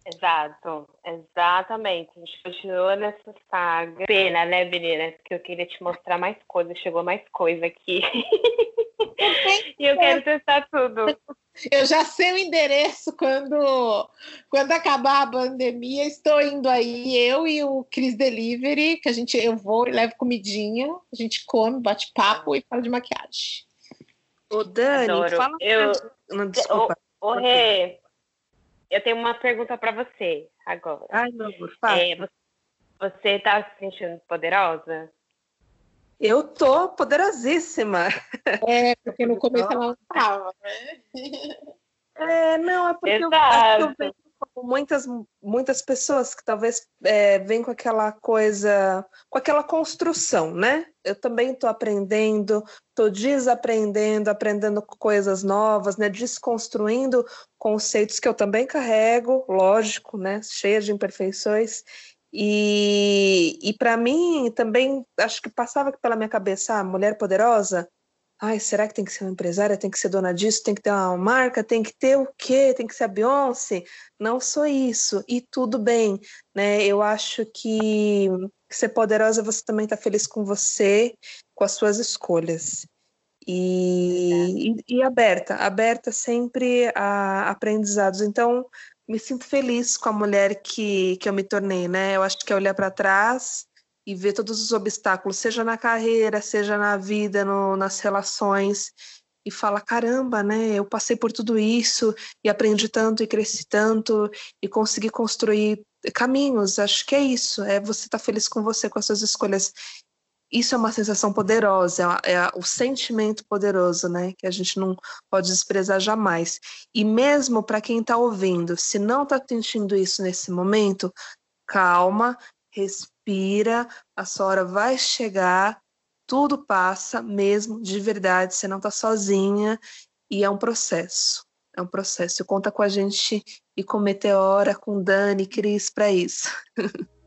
Exato, exatamente. A gente continua nessa saga. Pena, né, meninas? Que eu queria te mostrar mais coisas. Chegou mais coisa aqui. e eu quero testar tudo. Eu já sei o endereço quando, quando acabar a pandemia. Estou indo aí, eu e o Cris Delivery, que a gente eu vou e levo comidinha, a gente come, bate papo e fala de maquiagem. Ô, Dani, Adoro. fala. Eu... Não, desculpa. Ô, ô Rê, eu tenho uma pergunta para você agora. Ai, meu amor, fala. É, você está se sentindo poderosa? Eu tô poderosíssima. É, porque no começo ela não estava, né? É, não, é porque eu, eu vejo muitas, muitas pessoas que talvez é, vêm com aquela coisa, com aquela construção, né? Eu também estou aprendendo, estou desaprendendo, aprendendo coisas novas, né? Desconstruindo conceitos que eu também carrego, lógico, né? Cheia de imperfeições. E, e para mim também acho que passava pela minha cabeça, ah, mulher poderosa. Ai, será que tem que ser uma empresária? Tem que ser dona disso? Tem que ter uma marca? Tem que ter o quê? Tem que ser a Beyoncé? Não sou isso. E tudo bem, né? Eu acho que ser poderosa você também está feliz com você, com as suas escolhas. E, e, e, aberta, aberta sempre a aprendizados. Então, me sinto feliz com a mulher que, que eu me tornei, né? Eu acho que é olhar para trás e ver todos os obstáculos, seja na carreira, seja na vida, no, nas relações, e falar: caramba, né? Eu passei por tudo isso e aprendi tanto e cresci tanto e consegui construir caminhos. Acho que é isso, é você estar tá feliz com você, com as suas escolhas isso é uma sensação poderosa, é, é o sentimento poderoso, né? Que a gente não pode desprezar jamais. E mesmo para quem está ouvindo, se não está sentindo isso nesse momento, calma, respira, a sua hora vai chegar, tudo passa mesmo, de verdade, você não está sozinha e é um processo. É um processo. Conta com a gente e com Meteora, com Dani, Cris para isso.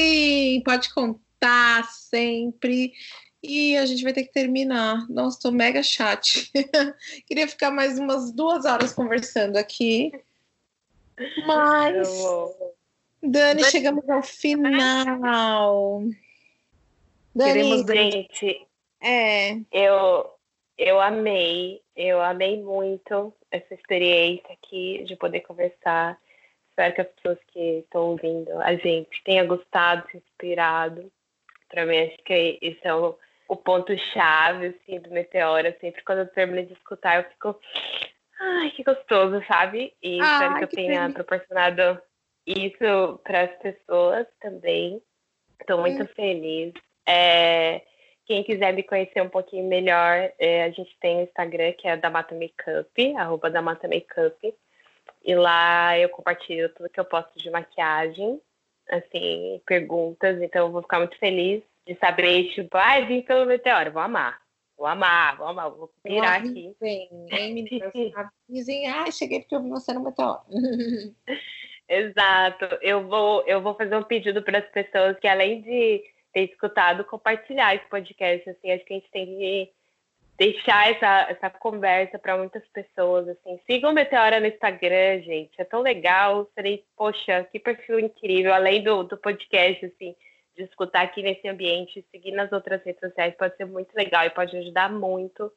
Sim, pode contar sempre. E a gente vai ter que terminar. Nossa, tô mega chat. Queria ficar mais umas duas horas conversando aqui. Mas. Dani, chegamos ao final. Dani, gente, é. eu, eu amei, eu amei muito essa experiência aqui de poder conversar Espero que as pessoas que estão ouvindo a gente tenham gostado, se inspirado. Para mim, acho que esse é o, o ponto-chave assim, do Meteora. Sempre quando eu termino de escutar, eu fico. Ai, que gostoso, sabe? E Ai, espero que eu tenha feliz. proporcionado isso para as pessoas também. Estou muito hum. feliz. É, quem quiser me conhecer um pouquinho melhor, é, a gente tem o Instagram, que é da Mata Makeup, arroba da Mata Makeup. E lá eu compartilho tudo que eu posto de maquiagem, assim, perguntas. Então eu vou ficar muito feliz de saber, tipo, ai, ah, vim pelo meteoro, vou amar. Vou amar, vou amar, vou virar aqui. Bem, hein, meninas? Dizem, ai, cheguei porque eu vi você no meteoro. Exato. Eu vou, eu vou fazer um pedido para as pessoas que, além de ter escutado, compartilhar esse podcast. Assim, acho que a gente tem que deixar essa, essa conversa para muitas pessoas. Assim, sigam o Meteora no Instagram, gente. É tão legal. Serei, poxa, que perfil incrível. Além do, do podcast, assim, de escutar aqui nesse ambiente, seguir nas outras redes sociais pode ser muito legal e pode ajudar muito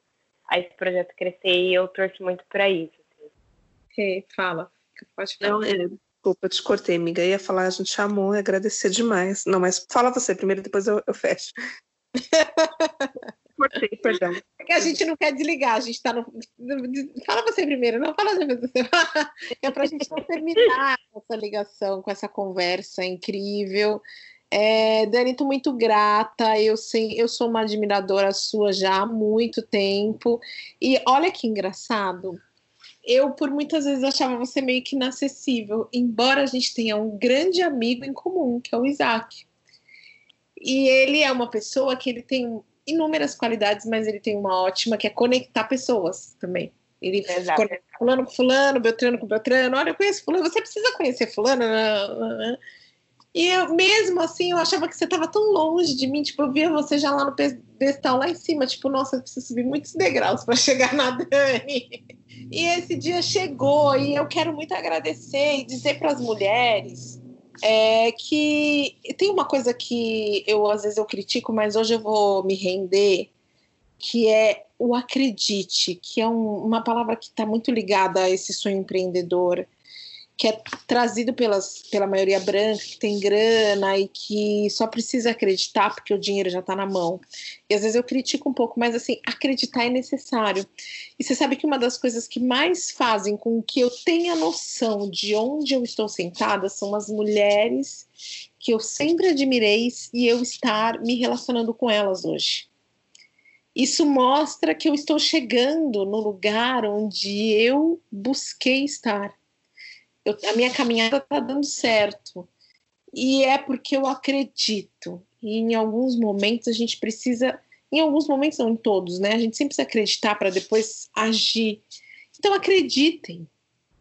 a esse projeto crescer. E eu torço muito para isso. Assim. Fala. Pode falar. Não, é, desculpa, te cortei, amiga. Ia falar, a gente chamou e agradecer demais. Não, mas fala você primeiro, depois eu, eu fecho. Cortei, perdão. É que a gente não quer desligar, a gente está no. Fala você primeiro, não fala você. É para a gente não terminar essa ligação com essa conversa incrível. É, Dani, estou muito grata. Eu, sei, eu sou uma admiradora sua já há muito tempo. E olha que engraçado. Eu, por muitas vezes, achava você meio que inacessível, embora a gente tenha um grande amigo em comum, que é o Isaac. E ele é uma pessoa que ele tem inúmeras qualidades, mas ele tem uma ótima que é conectar pessoas também. Ele Exato. conecta fulano com fulano, Beltrano com Beltrano. Olha, eu conheço fulano, você precisa conhecer fulano. E eu, mesmo assim, eu achava que você estava tão longe de mim. Tipo, eu via você já lá no pedestal, lá em cima. Tipo, nossa, eu preciso subir muitos degraus para chegar na Dani. E esse dia chegou e eu quero muito agradecer e dizer para as mulheres é que tem uma coisa que eu às vezes eu critico, mas hoje eu vou me render, que é o acredite, que é um, uma palavra que está muito ligada a esse sonho empreendedor que é trazido pelas, pela maioria branca, que tem grana e que só precisa acreditar porque o dinheiro já está na mão. E às vezes eu critico um pouco, mas assim, acreditar é necessário. E você sabe que uma das coisas que mais fazem com que eu tenha noção de onde eu estou sentada são as mulheres que eu sempre admirei e eu estar me relacionando com elas hoje. Isso mostra que eu estou chegando no lugar onde eu busquei estar eu, a minha caminhada está dando certo. E é porque eu acredito. E em alguns momentos a gente precisa, em alguns momentos não em todos, né? A gente sempre precisa acreditar para depois agir. Então acreditem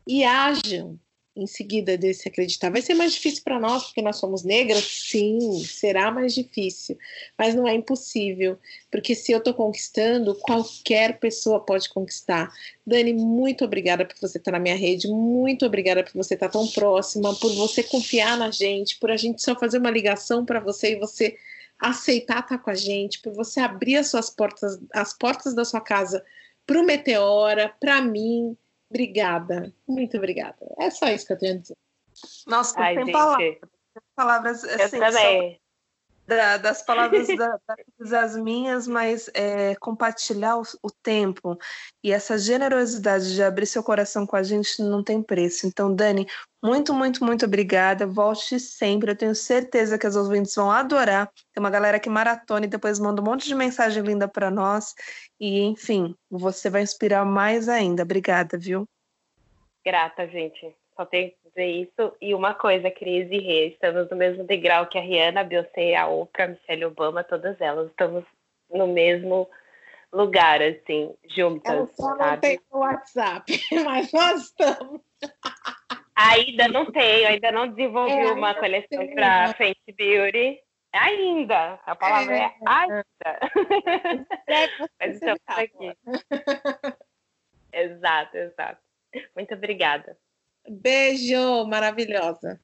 e ajam em seguida desse acreditar. Vai ser mais difícil para nós, porque nós somos negras? Sim, será mais difícil, mas não é impossível, porque se eu estou conquistando, qualquer pessoa pode conquistar. Dani, muito obrigada por você estar na minha rede, muito obrigada por você estar tão próxima, por você confiar na gente, por a gente só fazer uma ligação para você e você aceitar estar com a gente, por você abrir as suas portas, as portas da sua casa para o Meteora, para mim, Obrigada, muito obrigada. É só isso que eu tenho a dizer. Nossa, Ai, tem gente. palavras. Palavras assim, eu também. Da, das palavras da, das minhas, mas é, compartilhar o, o, tempo e essa generosidade de abrir seu coração com a gente não tem preço. Então, Dani, muito, muito, muito obrigada. Volte sempre. Eu tenho certeza que as ouvintes vão adorar. Tem uma galera que maratona e depois manda um monte de mensagem linda para nós. E, enfim, você vai inspirar mais ainda. Obrigada, viu? Grata, gente. Só tenho que dizer isso. E uma coisa, Cris e Rê, estamos no mesmo degrau que a Rihanna, a Beyoncé, a Oprah, a Michelle Obama, todas elas. Estamos no mesmo lugar, assim, juntas. Eu só sabe? não tenho WhatsApp, mas nós estamos. Ainda não tenho, ainda não desenvolvi é, uma coleção para Fenty Beauty. Ainda, a palavra é, é ainda. É, mas estamos aqui. exato, exato. Muito obrigada. Beijo, maravilhosa.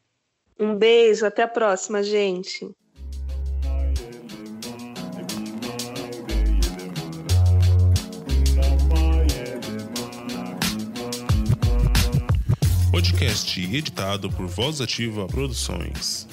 Um beijo, até a próxima, gente. Podcast editado por Voz Ativa Produções.